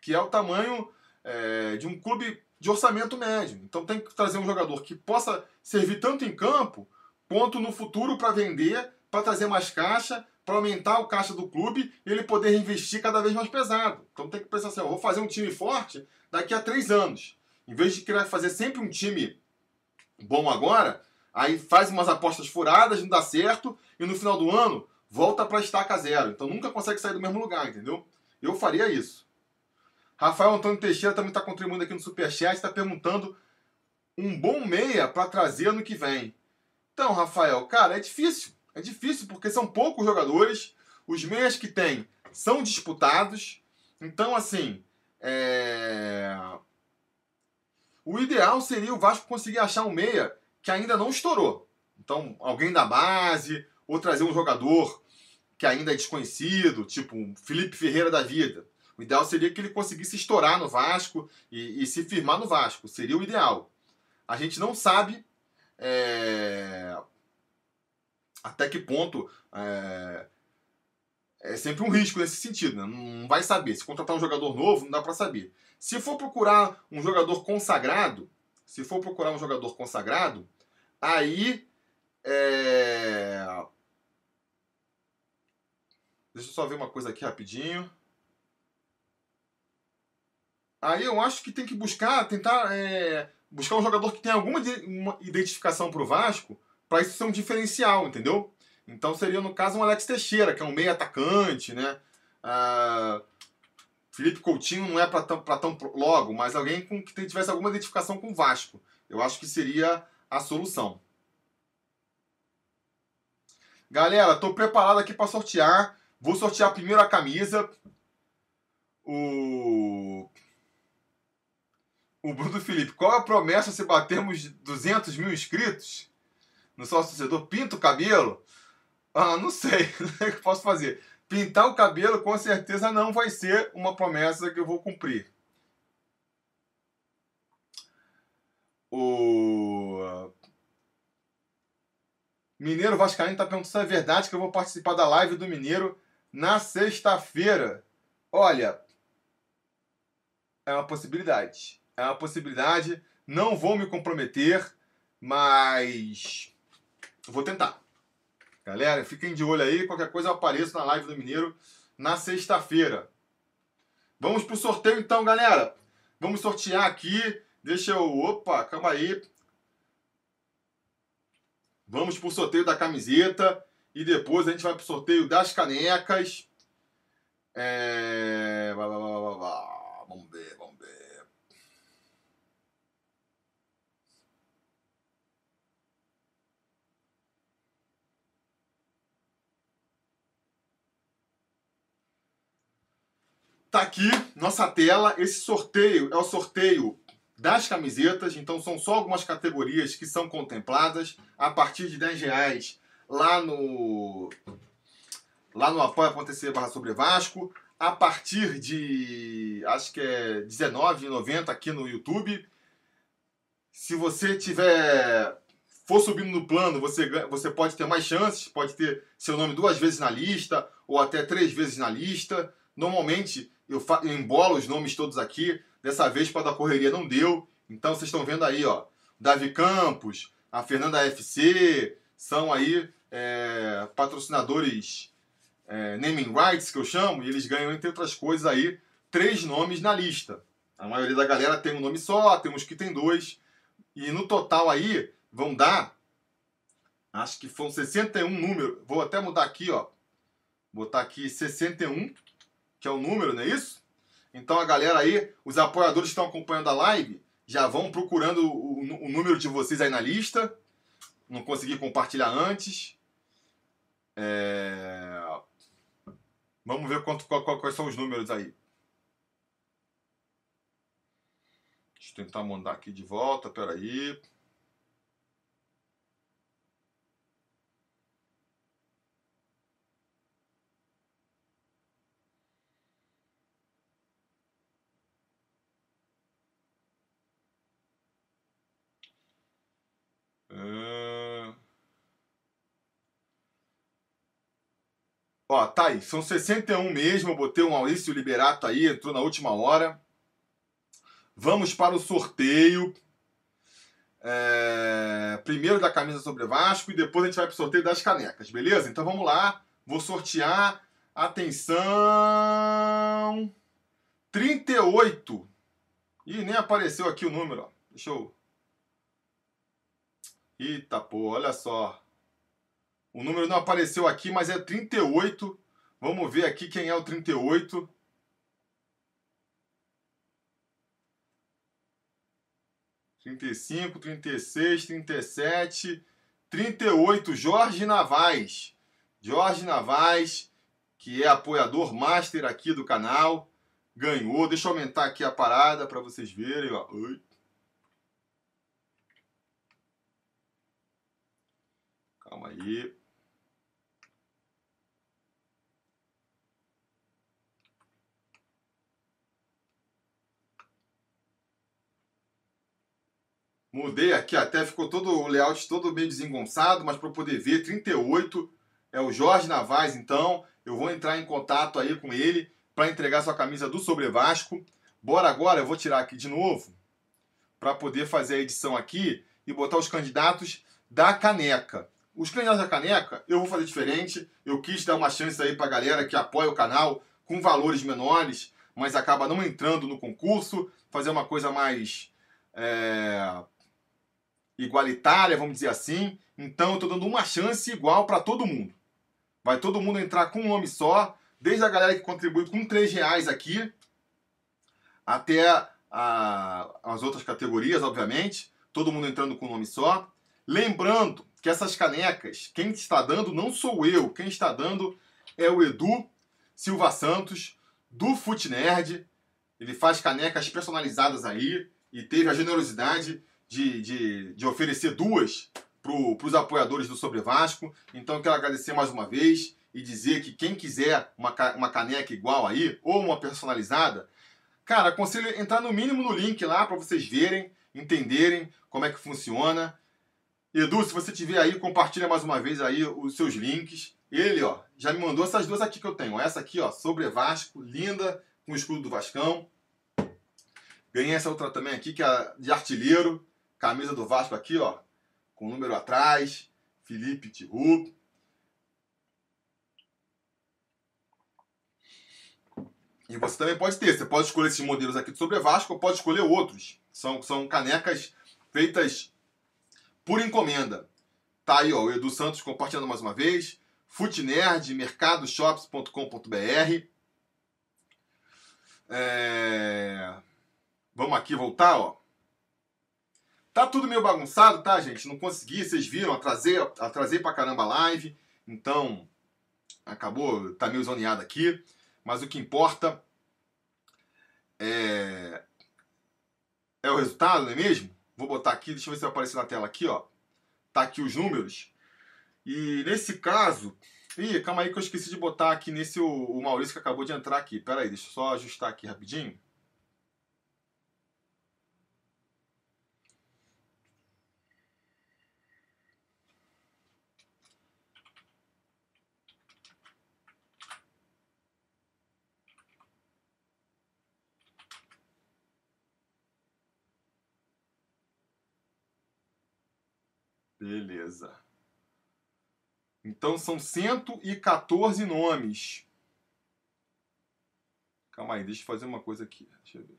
Speaker 1: que é o tamanho é, de um clube de orçamento médio. Então tem que trazer um jogador que possa servir tanto em campo quanto no futuro para vender, para trazer mais caixa, para aumentar o caixa do clube e ele poder investir cada vez mais pesado. Então tem que pensar assim: eu vou fazer um time forte daqui a três anos. Em vez de querer fazer sempre um time bom agora, aí faz umas apostas furadas, não dá certo, e no final do ano volta para estaca zero. Então nunca consegue sair do mesmo lugar, entendeu? Eu faria isso. Rafael Antônio Teixeira também está contribuindo aqui no Superchat, está perguntando um bom meia para trazer ano que vem. Então, Rafael, cara, é difícil. É difícil porque são poucos jogadores. Os meias que tem são disputados. Então, assim, é... o ideal seria o Vasco conseguir achar um meia que ainda não estourou. Então, alguém da base, ou trazer um jogador que ainda é desconhecido, tipo um Felipe Ferreira da vida. O ideal seria que ele conseguisse estourar no Vasco e, e se firmar no Vasco. Seria o ideal. A gente não sabe é, até que ponto é, é, sempre um risco nesse sentido. Né? Não vai saber. Se contratar um jogador novo, não dá para saber. Se for procurar um jogador consagrado, se for procurar um jogador consagrado, aí é... Deixa eu só ver uma coisa aqui rapidinho. Aí eu acho que tem que buscar, tentar é, buscar um jogador que tenha alguma identificação para o Vasco, para isso ser um diferencial, entendeu? Então seria, no caso, um Alex Teixeira, que é um meio atacante, né? Ah, Felipe Coutinho não é para tão, tão logo, mas alguém com que tivesse alguma identificação com o Vasco. Eu acho que seria a solução. Galera, estou preparado aqui para sortear. Vou sortear primeiro a camisa. O o Bruno Felipe, qual a promessa se batermos 200 mil inscritos no sócio torcedor? Pinta o cabelo? Ah, não sei, (laughs) o que posso fazer. Pintar o cabelo com certeza não vai ser uma promessa que eu vou cumprir. O Mineiro Vascaíno está perguntando se é verdade que eu vou participar da live do Mineiro na sexta-feira. Olha, é uma possibilidade é uma possibilidade. Não vou me comprometer, mas vou tentar. Galera, fiquem de olho aí. Qualquer coisa eu apareço na live do Mineiro na sexta-feira. Vamos pro sorteio então, galera. Vamos sortear aqui. Deixa eu. Opa, calma aí. Vamos pro sorteio da camiseta. E depois a gente vai pro sorteio das canecas. É... Vamos ver, vamos ver. Aqui nossa tela. Esse sorteio é o sorteio das camisetas. Então são só algumas categorias que são contempladas a partir de 10 reais lá no lá no apoia.se barra sobre Vasco. A partir de acho que é R$19,90 aqui no YouTube. Se você tiver for subindo no plano, você, você pode ter mais chances, pode ter seu nome duas vezes na lista ou até três vezes na lista. Normalmente eu, eu embolo os nomes todos aqui. Dessa vez, para da correria, não deu. Então, vocês estão vendo aí, ó. Davi Campos, a Fernanda FC, são aí é, patrocinadores é, naming rights, que eu chamo, e eles ganham, entre outras coisas, aí, três nomes na lista. A maioria da galera tem um nome só, temos que tem dois. E no total aí, vão dar, acho que foram 61 números. Vou até mudar aqui, ó. Botar aqui 61 que é o número, não é isso? Então a galera aí, os apoiadores que estão acompanhando a live, já vão procurando o, o, número de vocês aí na lista. Não consegui compartilhar antes. É... Vamos ver quanto, qual, qual, quais são os números aí. Deixa eu tentar mandar aqui de volta, peraí. aí. Ó, tá aí, são 61 mesmo. Eu botei o Maurício Liberato aí, entrou na última hora. Vamos para o sorteio. É... Primeiro da camisa sobre Vasco e depois a gente vai para o sorteio das canecas, beleza? Então vamos lá. Vou sortear. Atenção! 38. Ih, nem apareceu aqui o número, ó. Deixa eu. Eita, pô, olha só. O número não apareceu aqui, mas é 38. Vamos ver aqui quem é o 38. Trinta e cinco, trinta e seis, trinta e sete, trinta e oito. Jorge Navaz. Jorge Navaz, que é apoiador master aqui do canal, ganhou. Deixa eu aumentar aqui a parada para vocês verem. Ó. Oi. Calma aí. Mudei aqui até, ficou todo o layout todo meio desengonçado, mas para poder ver, 38 é o Jorge Navaz, então eu vou entrar em contato aí com ele para entregar sua camisa do Sobre Vasco. Bora agora, eu vou tirar aqui de novo para poder fazer a edição aqui e botar os candidatos da caneca. Os candidatos da caneca, eu vou fazer diferente. Eu quis dar uma chance aí para a galera que apoia o canal com valores menores, mas acaba não entrando no concurso, fazer uma coisa mais é, igualitária, vamos dizer assim. Então eu estou dando uma chance igual para todo mundo. Vai todo mundo entrar com um nome só, desde a galera que contribui com 3 reais aqui, até a, as outras categorias, obviamente. Todo mundo entrando com um nome só. Lembrando que essas canecas, quem está dando não sou eu, quem está dando é o Edu Silva Santos, do Nerd. Ele faz canecas personalizadas aí e teve a generosidade de, de, de oferecer duas para os apoiadores do Sobre Vasco. Então eu quero agradecer mais uma vez e dizer que quem quiser uma, uma caneca igual aí, ou uma personalizada, cara, aconselho entrar no mínimo no link lá para vocês verem, entenderem como é que funciona. Edu, se você tiver aí, compartilha mais uma vez aí os seus links. Ele, ó, já me mandou essas duas aqui que eu tenho. Essa aqui, ó, sobre Vasco, linda, com o escudo do Vascão. Ganhei essa outra também aqui, que é de artilheiro. Camisa do Vasco aqui, ó. Com o número atrás. Felipe Tiru. E você também pode ter. Você pode escolher esses modelos aqui Sobre Vasco ou pode escolher outros. São, são canecas feitas por encomenda. Tá aí, ó, o Edu Santos compartilhando mais uma vez. Futnerd, mercadoshops.com.br. É... Vamos aqui voltar, ó. Tá tudo meio bagunçado, tá, gente? Não consegui, vocês viram, atrasei, atrasei pra caramba a live, então acabou, tá meio zoneado aqui, mas o que importa é, é o resultado, não é mesmo? Vou botar aqui, deixa eu ver se vai aparecer na tela aqui, ó. Tá aqui os números. E nesse caso, ih, calma aí que eu esqueci de botar aqui nesse o, o Maurício que acabou de entrar aqui. Pera aí, deixa eu só ajustar aqui rapidinho. Beleza. Então são 114 nomes. Calma aí, deixa eu fazer uma coisa aqui. Deixa eu ver.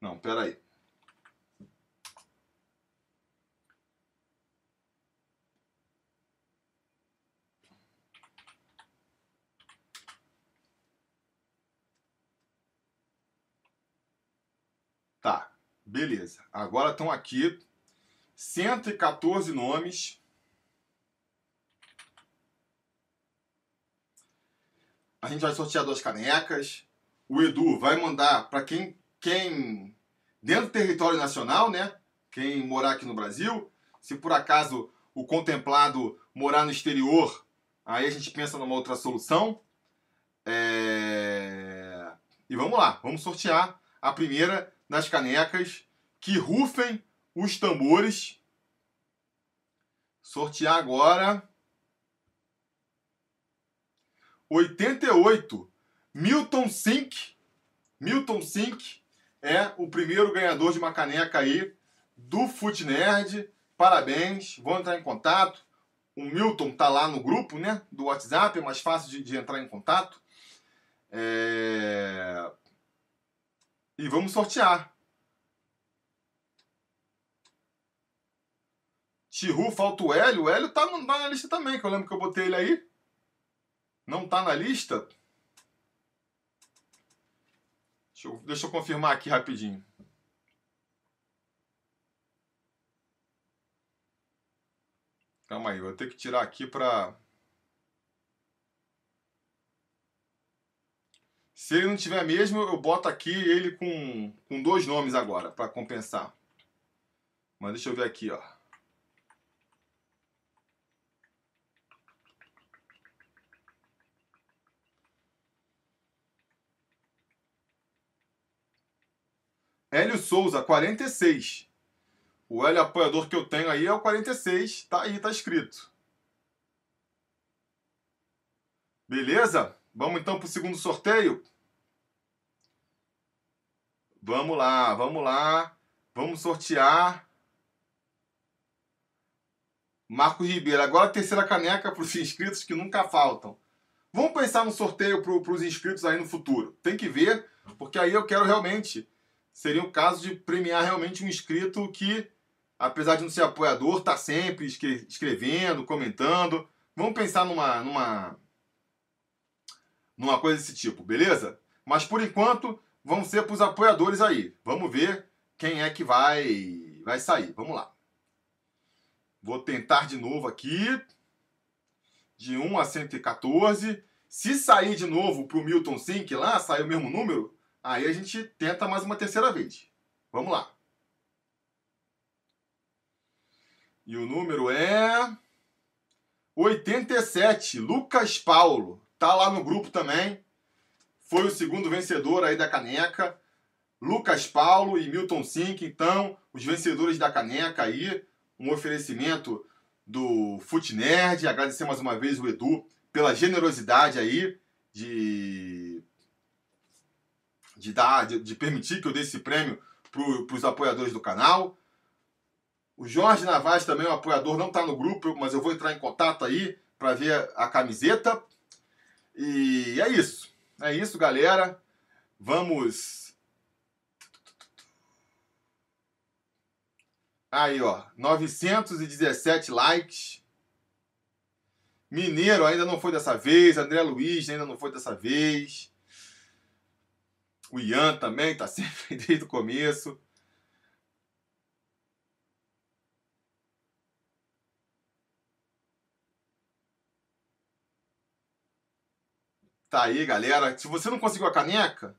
Speaker 1: Não, pera aí. Tá, beleza. Agora estão aqui 114 nomes. A gente vai sortear duas canecas. O Edu vai mandar para quem, quem dentro do território nacional, né? Quem morar aqui no Brasil. Se por acaso o contemplado morar no exterior, aí a gente pensa numa outra solução. É... E vamos lá, vamos sortear a primeira nas canecas, que rufem os tambores. Sortear agora. 88. Milton Sink. Milton Sink é o primeiro ganhador de uma caneca aí do Foot Nerd. Parabéns, vou entrar em contato. O Milton tá lá no grupo, né? Do WhatsApp, é mais fácil de, de entrar em contato. É... E vamos sortear. Tihu, falta o Hélio. O Hélio tá, tá na lista também, que eu lembro que eu botei ele aí. Não tá na lista? Deixa eu, deixa eu confirmar aqui rapidinho. Calma aí, vou ter que tirar aqui para Se ele não tiver mesmo, eu boto aqui ele com, com dois nomes agora, para compensar. Mas deixa eu ver aqui, ó. Hélio Souza, 46. O Hélio apoiador que eu tenho aí é o 46. Tá aí, tá escrito. Beleza? Vamos então para o segundo sorteio? Vamos lá, vamos lá. Vamos sortear. Marco Ribeiro. Agora a terceira caneca para os inscritos que nunca faltam. Vamos pensar no sorteio para os inscritos aí no futuro. Tem que ver, porque aí eu quero realmente. Seria o caso de premiar realmente um inscrito que, apesar de não ser apoiador, está sempre escrevendo, comentando. Vamos pensar numa, numa, numa coisa desse tipo, beleza? Mas por enquanto, vamos ser para os apoiadores aí. Vamos ver quem é que vai, vai sair. Vamos lá. Vou tentar de novo aqui. De 1 a 114. Se sair de novo para o Milton Sync lá, sair o mesmo número, aí a gente tenta mais uma terceira vez. Vamos lá. E o número é 87, Lucas Paulo. Tá lá no grupo também. Foi o segundo vencedor aí da caneca. Lucas Paulo e Milton Sink, então, os vencedores da caneca aí. Um oferecimento do Fute Nerd. Agradecer mais uma vez o Edu pela generosidade aí de, de dar, de, de permitir que eu dê esse prêmio para os apoiadores do canal. O Jorge Navaz também, o apoiador, não está no grupo, mas eu vou entrar em contato aí para ver a camiseta. E é isso. É isso, galera. Vamos. Aí, ó. 917 likes. Mineiro ainda não foi dessa vez. André Luiz ainda não foi dessa vez. O Ian também tá (laughs) sempre desde o começo. Tá aí, galera. Se você não conseguiu a caneca,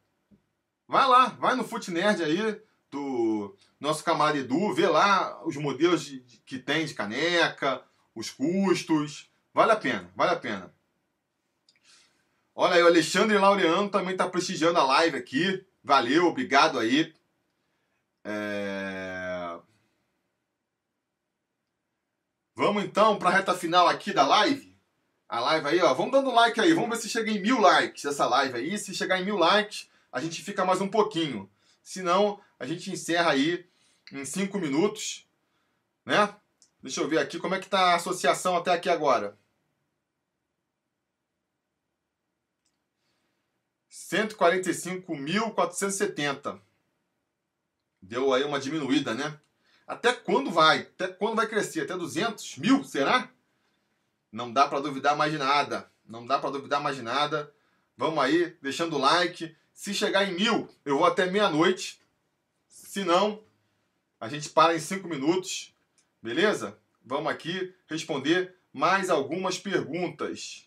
Speaker 1: vai lá, vai no Foot Nerd aí do nosso camarada Edu, vê lá os modelos de, de, que tem de caneca, os custos. Vale a pena, vale a pena. Olha aí, o Alexandre Laureano também está prestigiando a live aqui. Valeu, obrigado aí. É... Vamos então para a reta final aqui da live a live aí, ó. Vamos dando like aí. Vamos ver se chega em mil likes essa live aí. Se chegar em mil likes, a gente fica mais um pouquinho. Se não, a gente encerra aí em cinco minutos, né? Deixa eu ver aqui como é que tá a associação até aqui agora. 145.470. Deu aí uma diminuída, né? Até quando vai? Até quando vai crescer? Até 200 mil, será? Não dá para duvidar mais de nada. Não dá para duvidar mais de nada. Vamos aí, deixando o like. Se chegar em mil, eu vou até meia-noite. Se não, a gente para em cinco minutos. Beleza? Vamos aqui responder mais algumas perguntas.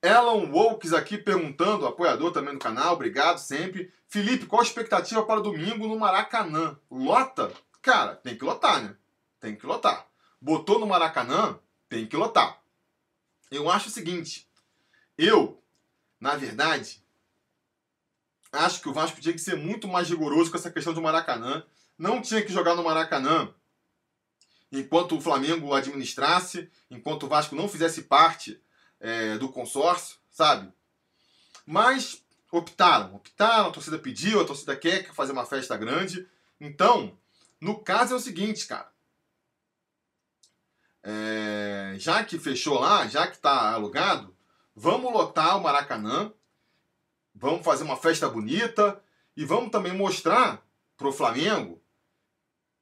Speaker 1: Elon Wokes aqui perguntando, apoiador também do canal, obrigado sempre. Felipe, qual a expectativa para domingo no Maracanã? Lota? Cara, tem que lotar, né? Tem que lotar. Botou no Maracanã, tem que lotar. Eu acho o seguinte, eu, na verdade, acho que o Vasco tinha que ser muito mais rigoroso com essa questão do Maracanã. Não tinha que jogar no Maracanã enquanto o Flamengo administrasse, enquanto o Vasco não fizesse parte é, do consórcio, sabe? Mas optaram, optaram, a torcida pediu, a torcida quer fazer uma festa grande. Então, no caso é o seguinte, cara. É, já que fechou lá, já que está alugado, vamos lotar o Maracanã, vamos fazer uma festa bonita e vamos também mostrar pro Flamengo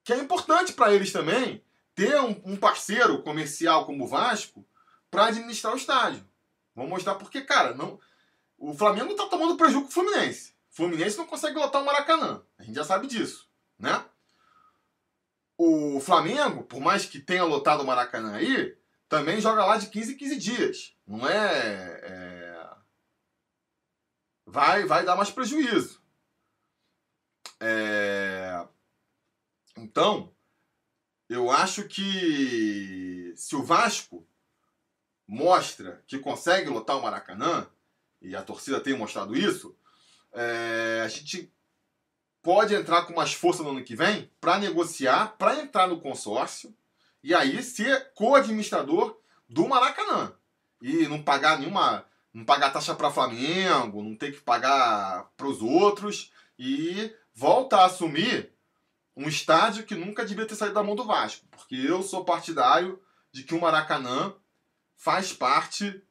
Speaker 1: que é importante para eles também ter um, um parceiro comercial como o Vasco para administrar o estádio. Vamos mostrar porque, cara, não, o Flamengo está tomando prejuízo com o Fluminense. O Fluminense não consegue lotar o Maracanã. A gente já sabe disso, né? O Flamengo, por mais que tenha lotado o Maracanã aí, também joga lá de 15 em 15 dias. Não é, é... Vai, vai dar mais prejuízo. É... Então, eu acho que se o Vasco mostra que consegue lotar o Maracanã, e a torcida tem mostrado isso, é, a gente pode entrar com mais força no ano que vem para negociar, para entrar no consórcio e aí ser co-administrador do Maracanã. E não pagar nenhuma. Não pagar taxa para Flamengo, não ter que pagar para os outros. E volta a assumir um estádio que nunca devia ter saído da mão do Vasco. Porque eu sou partidário de que o Maracanã faz parte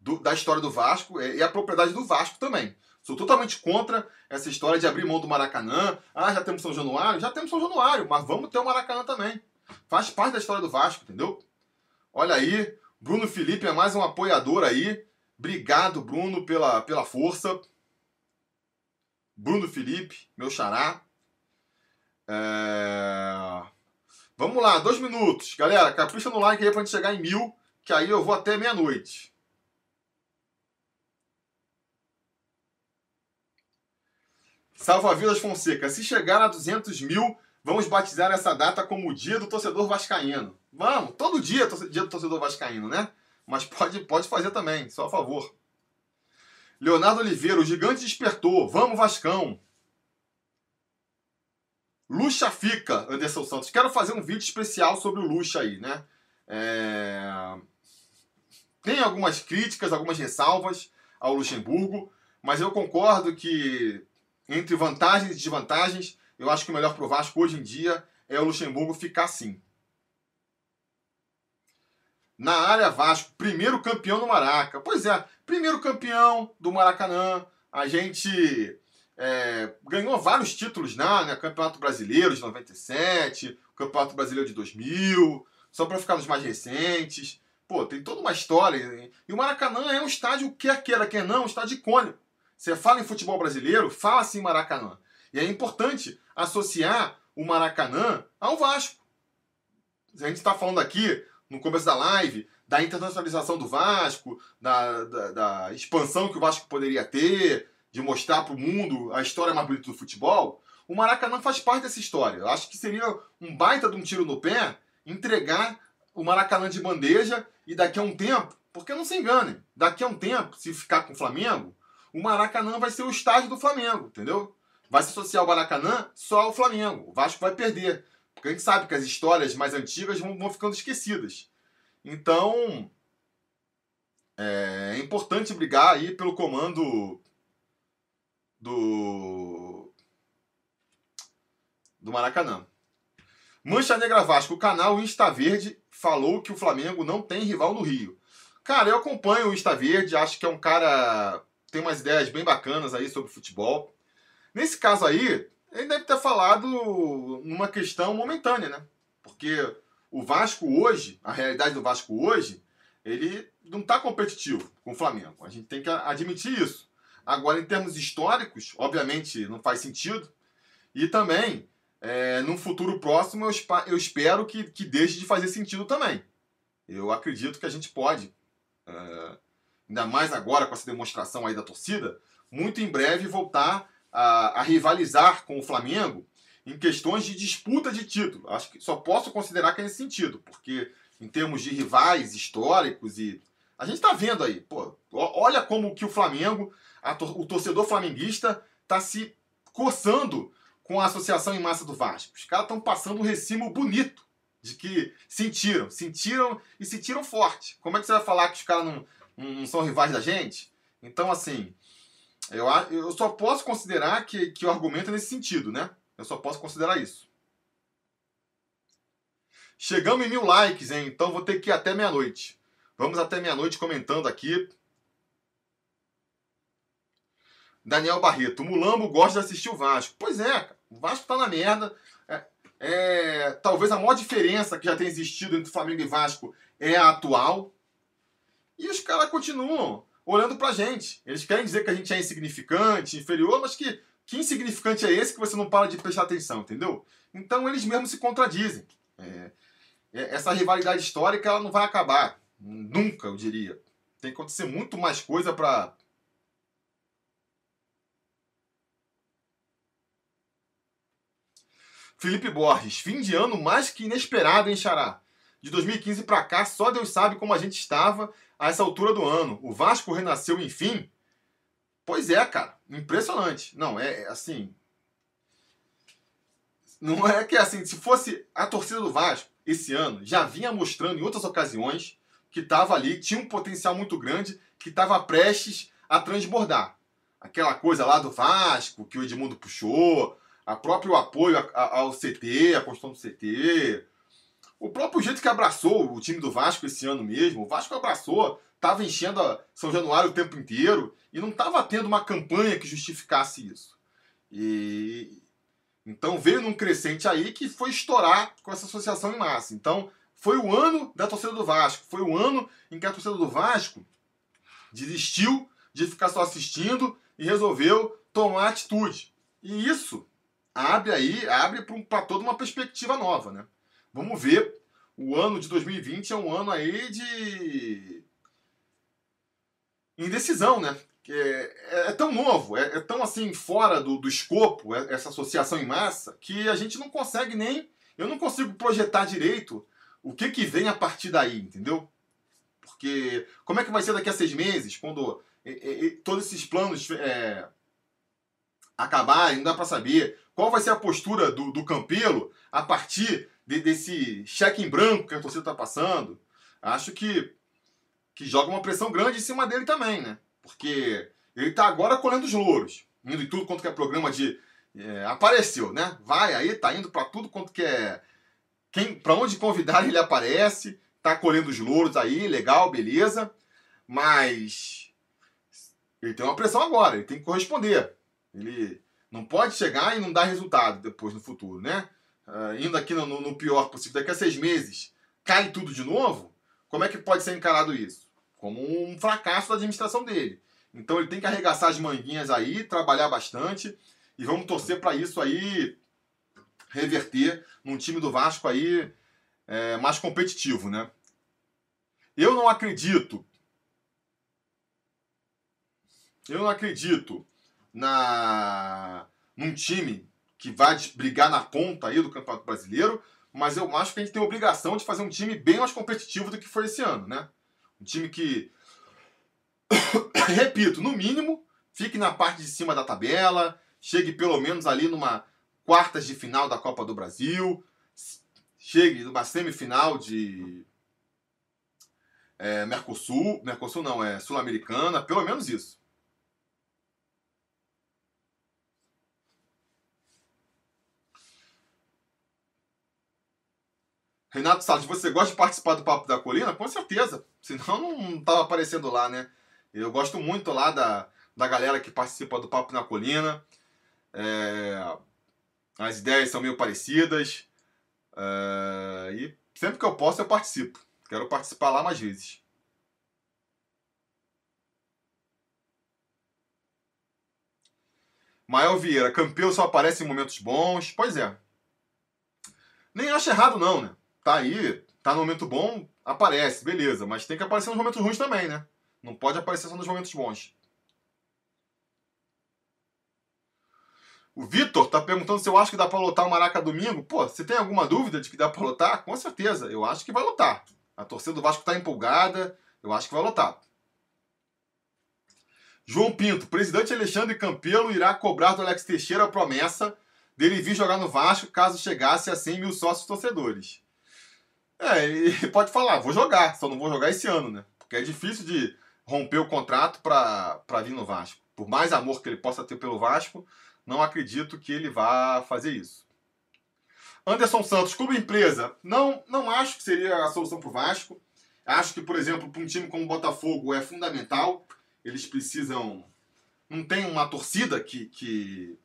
Speaker 1: do, da história do Vasco e a propriedade do Vasco também. Sou totalmente contra essa história de abrir mão do Maracanã. Ah, já temos São Januário? Já temos São Januário, mas vamos ter o Maracanã também. Faz parte da história do Vasco, entendeu? Olha aí, Bruno Felipe é mais um apoiador aí. Obrigado, Bruno, pela, pela força. Bruno Felipe, meu xará. É... Vamos lá, dois minutos. Galera, capricha no like aí pra gente chegar em mil, que aí eu vou até meia-noite. Salva Vidas Fonseca, se chegar a 200 mil, vamos batizar essa data como o dia do torcedor vascaíno. Vamos, todo dia dia do torcedor vascaíno, né? Mas pode, pode fazer também, só a favor. Leonardo Oliveira, o gigante despertou. Vamos, Vascão. Luxa fica, Anderson Santos. Quero fazer um vídeo especial sobre o Luxa aí, né? É... Tem algumas críticas, algumas ressalvas ao Luxemburgo, mas eu concordo que entre vantagens e desvantagens, eu acho que o melhor para o Vasco hoje em dia é o Luxemburgo ficar assim. Na área Vasco, primeiro campeão do Maraca. Pois é, primeiro campeão do Maracanã. A gente é, ganhou vários títulos na né? Campeonato Brasileiro de 97, Campeonato Brasileiro de 2000, só para ficar nos mais recentes. Pô, tem toda uma história. E o Maracanã é um estádio, quer queira, quer não, um estádio icônico. Você fala em futebol brasileiro, fala assim Maracanã. E é importante associar o Maracanã ao Vasco. A gente está falando aqui, no começo da live, da internacionalização do Vasco, da, da, da expansão que o Vasco poderia ter, de mostrar para o mundo a história mais bonita do futebol. O Maracanã faz parte dessa história. Eu acho que seria um baita de um tiro no pé entregar o Maracanã de bandeja e daqui a um tempo, porque não se enganem, daqui a um tempo, se ficar com o Flamengo, o Maracanã vai ser o estádio do Flamengo, entendeu? Vai se associar o Maracanã só ao Flamengo. O Vasco vai perder. Porque a gente sabe que as histórias mais antigas vão, vão ficando esquecidas. Então, é, é importante brigar aí pelo comando do do Maracanã. Mancha Negra Vasco, o canal Insta Verde falou que o Flamengo não tem rival no Rio. Cara, eu acompanho o Insta Verde, acho que é um cara tem umas ideias bem bacanas aí sobre futebol. Nesse caso aí, ele deve ter falado numa questão momentânea, né? Porque o Vasco hoje, a realidade do Vasco hoje, ele não está competitivo com o Flamengo. A gente tem que admitir isso. Agora, em termos históricos, obviamente não faz sentido. E também, é, num futuro próximo, eu, eu espero que, que deixe de fazer sentido também. Eu acredito que a gente pode é, ainda mais agora com essa demonstração aí da torcida, muito em breve voltar a, a rivalizar com o Flamengo em questões de disputa de título. Acho que só posso considerar que é nesse sentido, porque em termos de rivais históricos e a gente está vendo aí, pô, olha como que o Flamengo, tor o torcedor flamenguista está se coçando com a associação em massa do Vasco. Os caras estão passando um recibo bonito de que sentiram, sentiram e sentiram forte. Como é que você vai falar que os caras não, não são rivais da gente. Então, assim, eu, eu só posso considerar que, que o argumento é nesse sentido, né? Eu só posso considerar isso. Chegamos em mil likes, hein? Então vou ter que ir até meia-noite. Vamos até meia-noite comentando aqui. Daniel Barreto, Mulambo gosta de assistir o Vasco. Pois é, o Vasco tá na merda. É, é, talvez a maior diferença que já tem existido entre Flamengo e Vasco é a atual. E os caras continuam olhando pra gente. Eles querem dizer que a gente é insignificante, inferior, mas que, que insignificante é esse que você não para de prestar atenção, entendeu? Então eles mesmos se contradizem. É, é, essa rivalidade histórica ela não vai acabar. Nunca, eu diria. Tem que acontecer muito mais coisa para Felipe Borges, fim de ano mais que inesperado, hein, Xará? de 2015 para cá, só Deus sabe como a gente estava a essa altura do ano. O Vasco renasceu, enfim. Pois é, cara, impressionante. Não, é, é assim. Não é que assim, se fosse a torcida do Vasco esse ano, já vinha mostrando em outras ocasiões que estava ali, tinha um potencial muito grande, que estava prestes a transbordar. Aquela coisa lá do Vasco, que o Edmundo puxou, a próprio apoio ao CT, a construção do CT, o próprio jeito que abraçou o time do Vasco esse ano mesmo, o Vasco abraçou, estava enchendo a São Januário o tempo inteiro e não estava tendo uma campanha que justificasse isso. E então veio num crescente aí que foi estourar com essa associação em massa. Então foi o ano da torcida do Vasco, foi o ano em que a torcida do Vasco desistiu de ficar só assistindo e resolveu tomar atitude. E isso abre aí, abre para toda uma perspectiva nova, né? Vamos ver. O ano de 2020 é um ano aí de indecisão, né? É, é, tão novo, é, é tão assim fora do, do escopo é, essa associação em massa que a gente não consegue nem, eu não consigo projetar direito o que que vem a partir daí, entendeu? Porque como é que vai ser daqui a seis meses quando todos esses planos é, acabarem, não dá para saber qual vai ser a postura do, do Campelo a partir de, desse cheque em branco que a torcida está passando. Acho que, que joga uma pressão grande em cima dele também, né? Porque ele está agora colhendo os louros, indo em tudo quanto que é programa de. É, apareceu, né? Vai aí, tá indo para tudo quanto que é. Quem, para onde convidar ele aparece, tá colhendo os louros aí, legal, beleza. Mas ele tem uma pressão agora, ele tem que corresponder. Ele não pode chegar e não dar resultado depois no futuro, né? Uh, indo aqui no, no, pior possível, daqui a seis meses cai tudo de novo, como é que pode ser encarado isso? Como um fracasso da administração dele. Então ele tem que arregaçar as manguinhas aí, trabalhar bastante e vamos torcer para isso aí reverter num time do Vasco aí é, mais competitivo, né? Eu não acredito. Eu não acredito na num time que vai brigar na ponta aí do Campeonato Brasileiro, mas eu acho que a gente tem a obrigação de fazer um time bem mais competitivo do que foi esse ano, né? Um time que, (coughs) repito, no mínimo, fique na parte de cima da tabela, chegue pelo menos ali numa quartas de final da Copa do Brasil, chegue numa semifinal de é, Mercosul, Mercosul não, é Sul-Americana, pelo menos isso. Renato Salles, você gosta de participar do Papo da Colina? Com certeza. Senão não estava aparecendo lá, né? Eu gosto muito lá da, da galera que participa do Papo na Colina. É, as ideias são meio parecidas. É, e sempre que eu posso, eu participo. Quero participar lá mais vezes. Mael Vieira, campeão só aparece em momentos bons. Pois é. Nem acho errado, não, né? Tá aí, tá no momento bom, aparece, beleza. Mas tem que aparecer nos momentos ruins também, né? Não pode aparecer só nos momentos bons. O Vitor tá perguntando se eu acho que dá pra lotar o Maraca domingo. Pô, você tem alguma dúvida de que dá pra lotar? Com certeza, eu acho que vai lotar. A torcida do Vasco tá empolgada, eu acho que vai lotar. João Pinto, presidente Alexandre Campelo irá cobrar do Alex Teixeira a promessa dele vir jogar no Vasco caso chegasse a 100 mil sócios torcedores. É, (laughs) pode falar, vou jogar, só não vou jogar esse ano, né? Porque é difícil de romper o contrato para vir no Vasco. Por mais amor que ele possa ter pelo Vasco, não acredito que ele vá fazer isso. Anderson Santos, clube empresa, não, não acho que seria a solução para o Vasco. Acho que, por exemplo, para um time como o Botafogo é fundamental. Eles precisam. Não tem uma torcida que. que...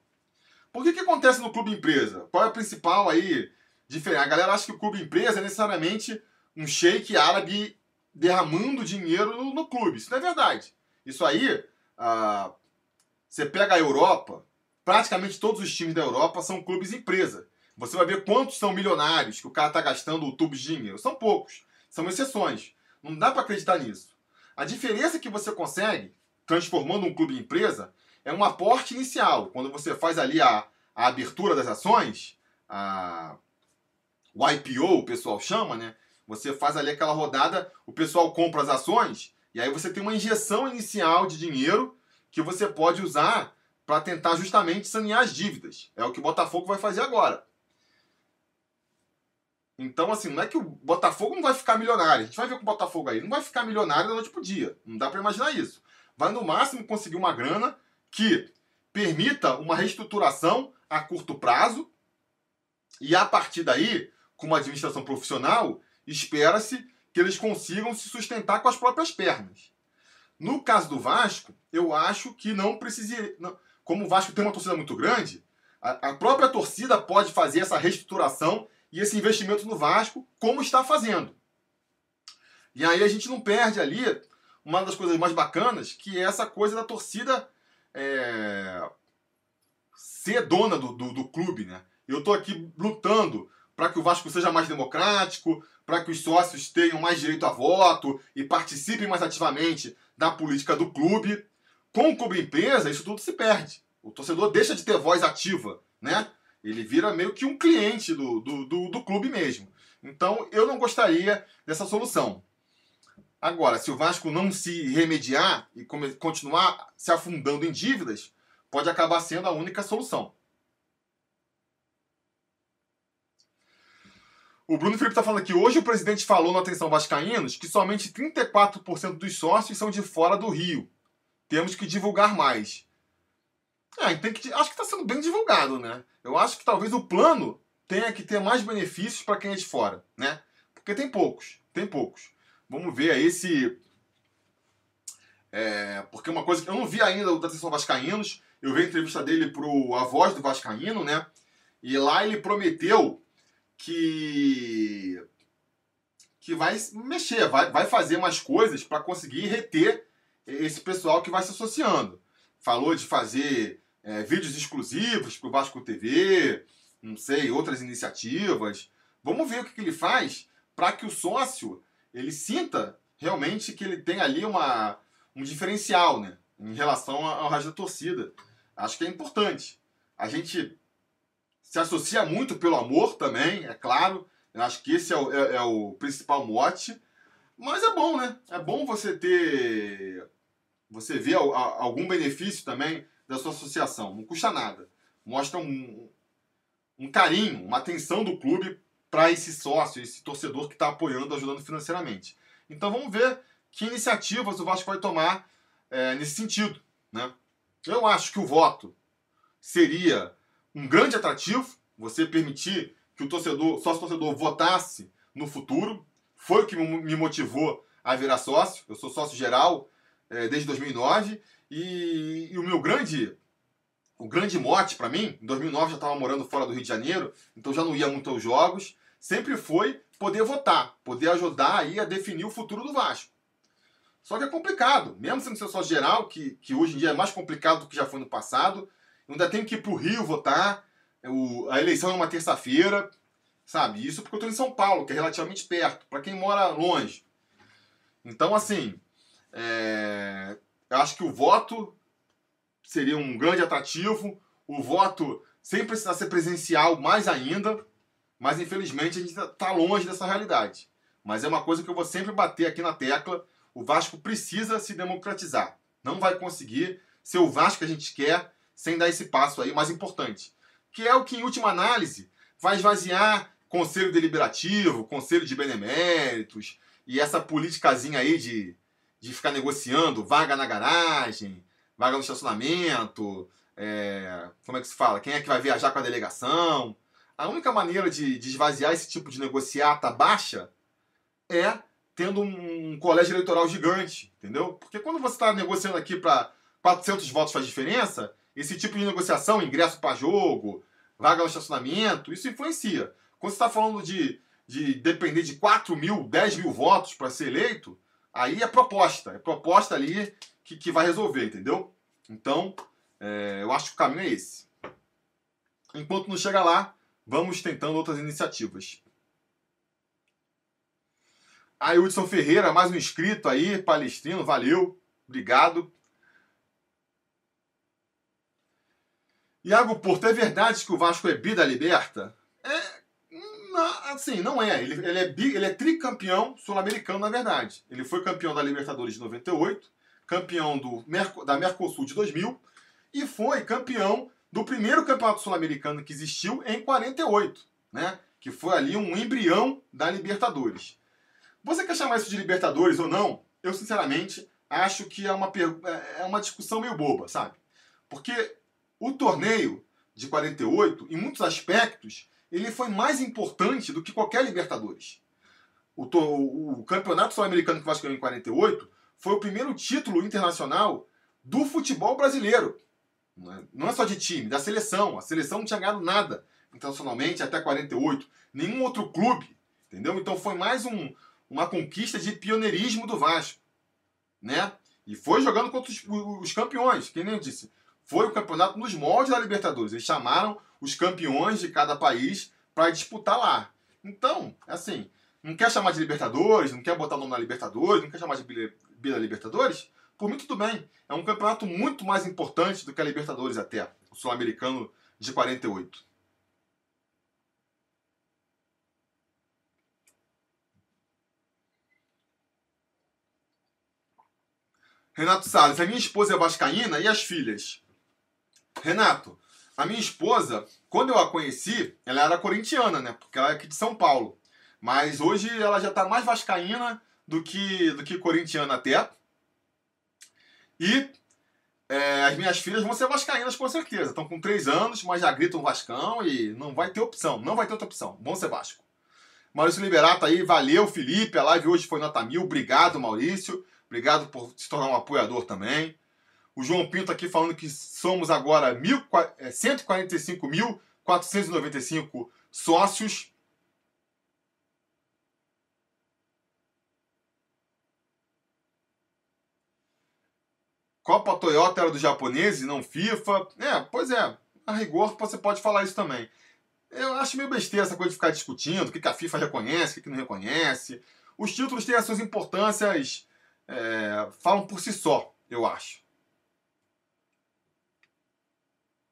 Speaker 1: Por que, que acontece no clube empresa? Qual é a principal aí diferente. A galera acha que o clube empresa é necessariamente um shake árabe derramando dinheiro no, no clube. Isso não é verdade. Isso aí, ah, você pega a Europa, praticamente todos os times da Europa são clubes empresa. Você vai ver quantos são milionários que o cara está gastando o tubo de dinheiro. São poucos, são exceções. Não dá para acreditar nisso. A diferença que você consegue, transformando um clube em empresa, é um aporte inicial. Quando você faz ali a, a abertura das ações, a, o IPO, o pessoal chama, né? Você faz ali aquela rodada, o pessoal compra as ações e aí você tem uma injeção inicial de dinheiro que você pode usar para tentar justamente sanear as dívidas. É o que o Botafogo vai fazer agora. Então, assim, não é que o Botafogo não vai ficar milionário. A gente vai ver com o Botafogo aí. Não vai ficar milionário da noite pro dia. Não dá para imaginar isso. Vai, no máximo, conseguir uma grana que permita uma reestruturação a curto prazo. E a partir daí, com uma administração profissional, espera-se que eles consigam se sustentar com as próprias pernas. No caso do Vasco, eu acho que não precisa. Como o Vasco tem uma torcida muito grande, a, a própria torcida pode fazer essa reestruturação e esse investimento no Vasco, como está fazendo. E aí a gente não perde ali uma das coisas mais bacanas, que é essa coisa da torcida é, ser dona do, do, do clube, né? Eu estou aqui lutando para que o Vasco seja mais democrático, para que os sócios tenham mais direito a voto e participem mais ativamente da política do clube. Com o clube empresa, isso tudo se perde. O torcedor deixa de ter voz ativa, né? Ele vira meio que um cliente do, do, do, do clube mesmo. Então, eu não gostaria dessa solução. Agora, se o Vasco não se remediar e continuar se afundando em dívidas, pode acabar sendo a única solução. O Bruno Felipe está falando aqui, hoje o presidente falou no Atenção Vascaínos que somente 34% dos sócios são de fora do Rio. Temos que divulgar mais. É, tem que, acho que está sendo bem divulgado, né? Eu acho que talvez o plano tenha que ter mais benefícios para quem é de fora, né? Porque tem poucos, tem poucos. Vamos ver aí se... É, porque uma coisa que eu não vi ainda o da Atenção Vascaínos, eu vi a entrevista dele pro A Voz do Vascaíno, né? E lá ele prometeu que que vai mexer, vai, vai fazer mais coisas para conseguir reter esse pessoal que vai se associando. Falou de fazer é, vídeos exclusivos para o Vasco TV, não sei, outras iniciativas. Vamos ver o que, que ele faz para que o sócio ele sinta realmente que ele tem ali uma, um diferencial né, em relação ao resto da torcida. Acho que é importante. A gente se associa muito pelo amor também, é claro. Eu acho que esse é o, é, é o principal mote. Mas é bom, né? É bom você ter. Você ver algum benefício também da sua associação. Não custa nada. Mostra um, um carinho, uma atenção do clube para esse sócio, esse torcedor que está apoiando, ajudando financeiramente. Então vamos ver que iniciativas o Vasco vai tomar é, nesse sentido. Né? Eu acho que o voto seria um grande atrativo, você permitir que o torcedor, sócio torcedor votasse no futuro. Foi o que me motivou a virar sócio. Eu sou sócio geral é, desde 2009 e, e, o meu grande o grande mote para mim, em 2009 já estava morando fora do Rio de Janeiro, então já não ia muito aos jogos, sempre foi poder votar, poder ajudar aí a definir o futuro do Vasco. Só que é complicado, mesmo sendo seu sócio geral, que, que hoje em dia é mais complicado do que já foi no passado, ainda tenho que ir para o Rio votar. O, a eleição é uma terça-feira, sabe? Isso porque eu estou em São Paulo, que é relativamente perto, para quem mora longe. Então, assim, é, eu acho que o voto seria um grande atrativo. O voto sem precisar ser presencial, mais ainda. Mas infelizmente a gente está tá longe dessa realidade. Mas é uma coisa que eu vou sempre bater aqui na tecla. O Vasco precisa se democratizar. Não vai conseguir ser o Vasco que a gente quer sem dar esse passo aí mais importante, que é o que, em última análise, vai esvaziar conselho deliberativo, conselho de beneméritos e essa politicazinha aí de, de ficar negociando vaga na garagem, vaga no estacionamento, é, como é que se fala? Quem é que vai viajar com a delegação? A única maneira de, de esvaziar esse tipo de negociata baixa é tendo um, colégio eleitoral gigante, entendeu? Porque quando você está negociando aqui para 400 votos faz diferença, esse tipo de negociação, ingresso para jogo, vaga no estacionamento, isso influencia. Quando você está falando de, de depender de 4 mil, 10 mil votos para ser eleito, aí é proposta. É proposta ali que, que vai resolver, entendeu? Então, é, eu acho que o caminho é esse. Enquanto não chega lá, vamos tentando outras iniciativas. Aí, Hudson Ferreira, mais um inscrito aí, palestrino, valeu, obrigado. Iago Porto, é verdade que o Vasco é bida liberta? É, assim, não é. Ele, ele, é, ele é tricampeão sul-americano, na verdade. Ele foi campeão da Libertadores de 98, campeão do, da Mercosul de 2000 e foi campeão do primeiro campeonato sul-americano que existiu em 48, né? Que foi ali um embrião da Libertadores. Você quer chamar isso de Libertadores ou não? Eu, sinceramente, acho que é uma, é, é uma discussão meio boba, sabe? Porque o torneio de 48, em muitos aspectos, ele foi mais importante do que qualquer Libertadores. O, o, campeonato sul-americano que o Vasco ganhou em 48 foi o primeiro título internacional do futebol brasileiro. Não é, é só de time, da seleção. A seleção não tinha ganhado nada internacionalmente até 48. Nenhum outro clube. Entendeu? Então foi mais um, uma conquista de pioneirismo do Vasco. Né? E foi jogando contra os, os campeões, quem nem eu disse. Foi o campeonato nos moldes da Libertadores. Eles chamaram os campeões de cada país para disputar lá. Então, assim, não quer chamar de Libertadores, não quer botar o nome na Libertadores, não quer chamar de Bila Libertadores? Por mim, tudo bem. É um campeonato muito mais importante do que a Libertadores até, o Sul-Americano de 48. Renato Salles, a minha esposa é vascaína e as filhas? Renato, a minha esposa, quando eu a conheci, ela era corintiana, né? Porque ela é aqui de São Paulo. Mas hoje ela já está mais vascaína do que, do que corintiana até. E é, as minhas filhas vão ser vascaínas com certeza. Estão com 3 anos, mas já gritam Vascão e não vai ter opção. Não vai ter outra opção. Vão ser Vasco. Maurício Liberato aí, valeu, Felipe. A live hoje foi nota mil. Obrigado, Maurício. Obrigado por se tornar um apoiador também. O João Pinto aqui falando que somos agora 145.495 é, sócios. Copa Toyota era japonês e não FIFA. É, pois é. A rigor você pode falar isso também. Eu acho meio besteira essa coisa de ficar discutindo o que a FIFA reconhece, o que não reconhece. Os títulos têm as suas importâncias, é, falam por si só, eu acho.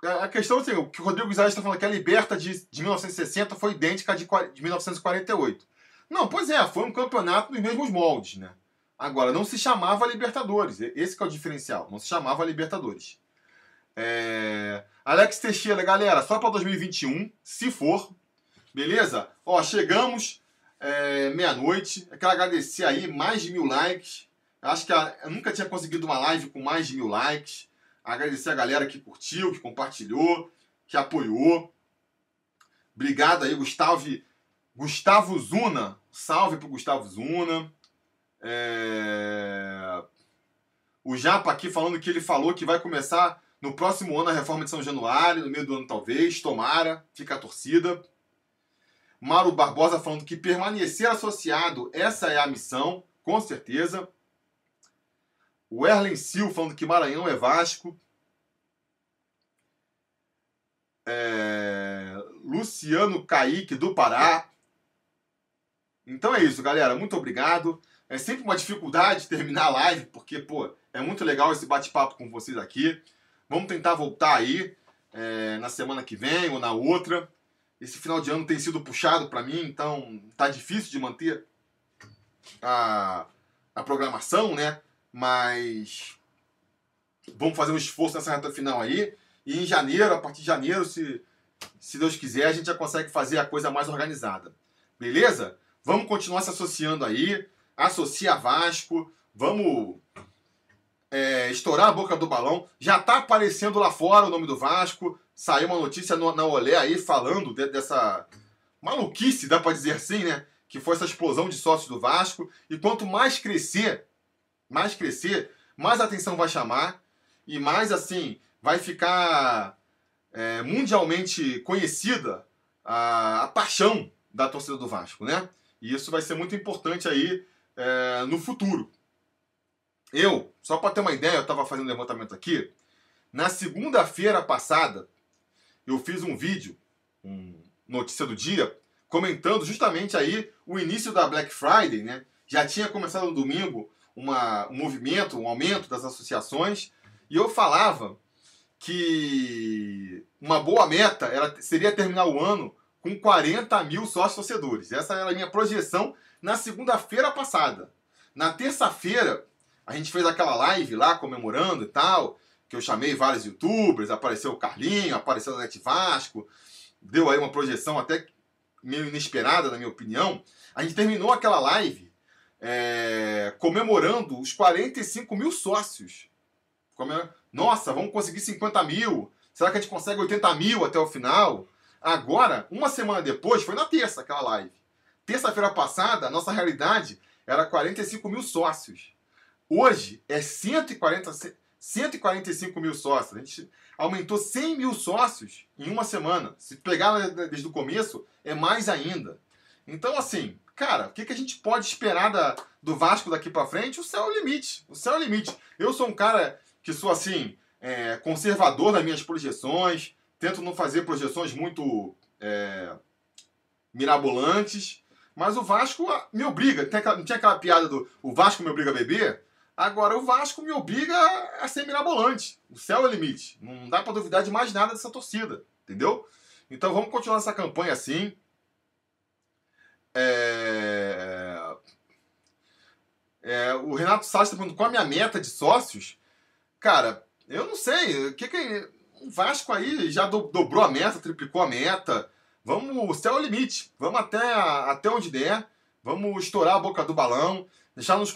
Speaker 1: A questão é assim, o que o Rodrigo Zayas está falando que a Liberta de, de 1960 foi idêntica à de, de 1948. Não, pois é, foi um campeonato nos mesmos moldes, né? Agora, não se chamava Libertadores. Esse é o diferencial. Não se chamava Libertadores. É... Alex Teixeira, galera, só para 2021, se for. Beleza? Ó, chegamos é, meia-noite. Quero agradecer aí mais de mil likes. Acho que a, eu nunca tinha conseguido uma live com mais de mil likes. Agradecer a galera que curtiu, que compartilhou, que apoiou. Obrigado aí, Gustavo, Gustavo Zuna. Salve pro Gustavo Zuna. É... O Japa aqui falando que ele falou que vai começar no próximo ano a reforma de São Januário, no meio do ano talvez, tomara, fica a torcida. Mauro Barbosa falando que permanecer associado, essa é a missão, com certeza. O Erlen Sil falando que Maranhão é Vasco. É... Luciano Caíque do Pará. Então é isso, galera. Muito obrigado. É sempre uma dificuldade (laughs) terminar a live, porque, pô, é muito legal esse bate-papo com vocês aqui. Vamos tentar voltar aí é, na semana que vem ou na outra. Esse final de ano tem sido puxado para mim, então tá difícil de manter a, a programação, né? Mas vamos fazer um esforço nessa reta final aí. E em janeiro, a partir de janeiro, se, se Deus quiser, a gente já consegue fazer a coisa mais organizada. Beleza? Vamos continuar se associando aí. Associa Vasco. Vamos é, estourar a boca do balão. Já está aparecendo lá fora o nome do Vasco. Saiu uma notícia no, na Olé aí falando de, dessa maluquice, dá para dizer assim, né? Que foi essa explosão de sócios do Vasco. E quanto mais crescer, mais crescer, mais atenção vai chamar e mais assim vai ficar é, mundialmente conhecida a, a, paixão da torcida do Vasco, né? E isso vai ser muito importante aí é, no futuro. Eu, só para ter uma ideia, eu estava fazendo levantamento aqui. Na segunda-feira passada, eu fiz um vídeo, um notícia do dia, comentando justamente aí o início da Black Friday, né? Já tinha começado no domingo uma, um movimento, um aumento das associações, e eu falava que uma boa meta era, seria terminar o ano com 40 mil sócios torcedores. Essa era a minha projeção na segunda-feira passada. Na terça-feira, a gente fez aquela live lá comemorando e tal, que eu chamei vários youtubers, apareceu o Carlinho, apareceu o Net Vasco, deu aí uma projeção até meio inesperada, na minha opinião. A gente terminou aquela live é, comemorando os 45 mil sócios. Nossa, vamos conseguir 50 mil. Será que a gente consegue 80 mil até o final? Agora, uma semana depois, foi na terça aquela live. Terça-feira passada, a nossa realidade era 45 mil sócios. Hoje é 140, 145 mil sócios. A gente aumentou 100 mil sócios em uma semana. Se pegar desde o começo, é mais ainda. Então, assim, cara, o que, que a gente pode esperar da, do Vasco daqui para frente? O céu é o limite. O céu é o limite. Eu sou um cara que sou, assim, é, conservador nas minhas projeções, tento não fazer projeções muito é, mirabolantes, mas o Vasco ah, me obriga. Não tinha aquela piada do o Vasco me obriga a beber? Agora o Vasco me obriga a ser mirabolante. O céu é o limite. Não dá para duvidar de mais nada dessa torcida, entendeu? Então vamos continuar essa campanha assim. É... É, o Renato Salles está qual a minha meta de sócios. Cara, eu não sei. O que que o Vasco aí já do, dobrou a meta, triplicou a meta. Vamos, o céu é o limite. Vamos até, até onde der. Vamos estourar a boca do balão. Deixar nos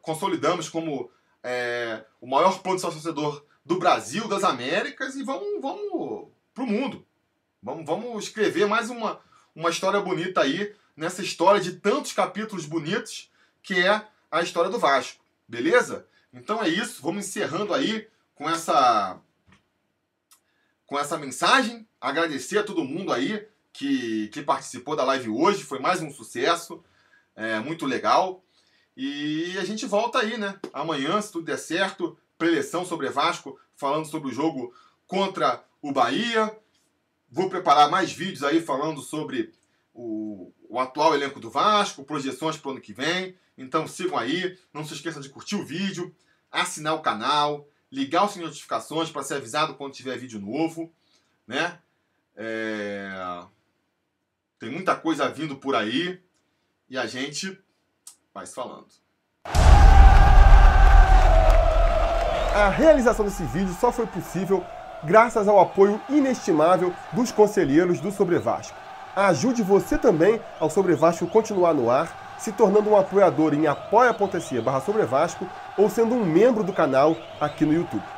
Speaker 1: consolidamos como é, o maior plano de torcedor do Brasil, das Américas e vamos, vamos pro mundo. Vamos, vamos escrever mais uma, uma história bonita aí nessa história de tantos capítulos bonitos que é a história do Vasco. Beleza? Então é isso. Vamos encerrando aí com essa com essa mensagem. Agradecer a todo mundo aí que, que participou da live hoje. Foi mais um sucesso. É, muito legal. E a gente volta aí, né? Amanhã, se tudo der certo, preleção sobre Vasco, falando sobre o jogo contra o Bahia. Vou preparar mais vídeos aí falando sobre o, o atual elenco do Vasco, projeções para o ano que vem. Então sigam aí. Não se esqueça de curtir o vídeo, assinar o canal, ligar o sininho de notificações para ser avisado quando tiver vídeo novo, né? É... Tem muita coisa vindo por aí e a gente vai se falando.
Speaker 2: A realização desse vídeo só foi possível graças ao apoio inestimável dos conselheiros do Sobre Vasco. Ajude você também ao Sobre Vasco continuar no ar se tornando um apoiador em apoia.se barra ou sendo um membro do canal aqui no YouTube.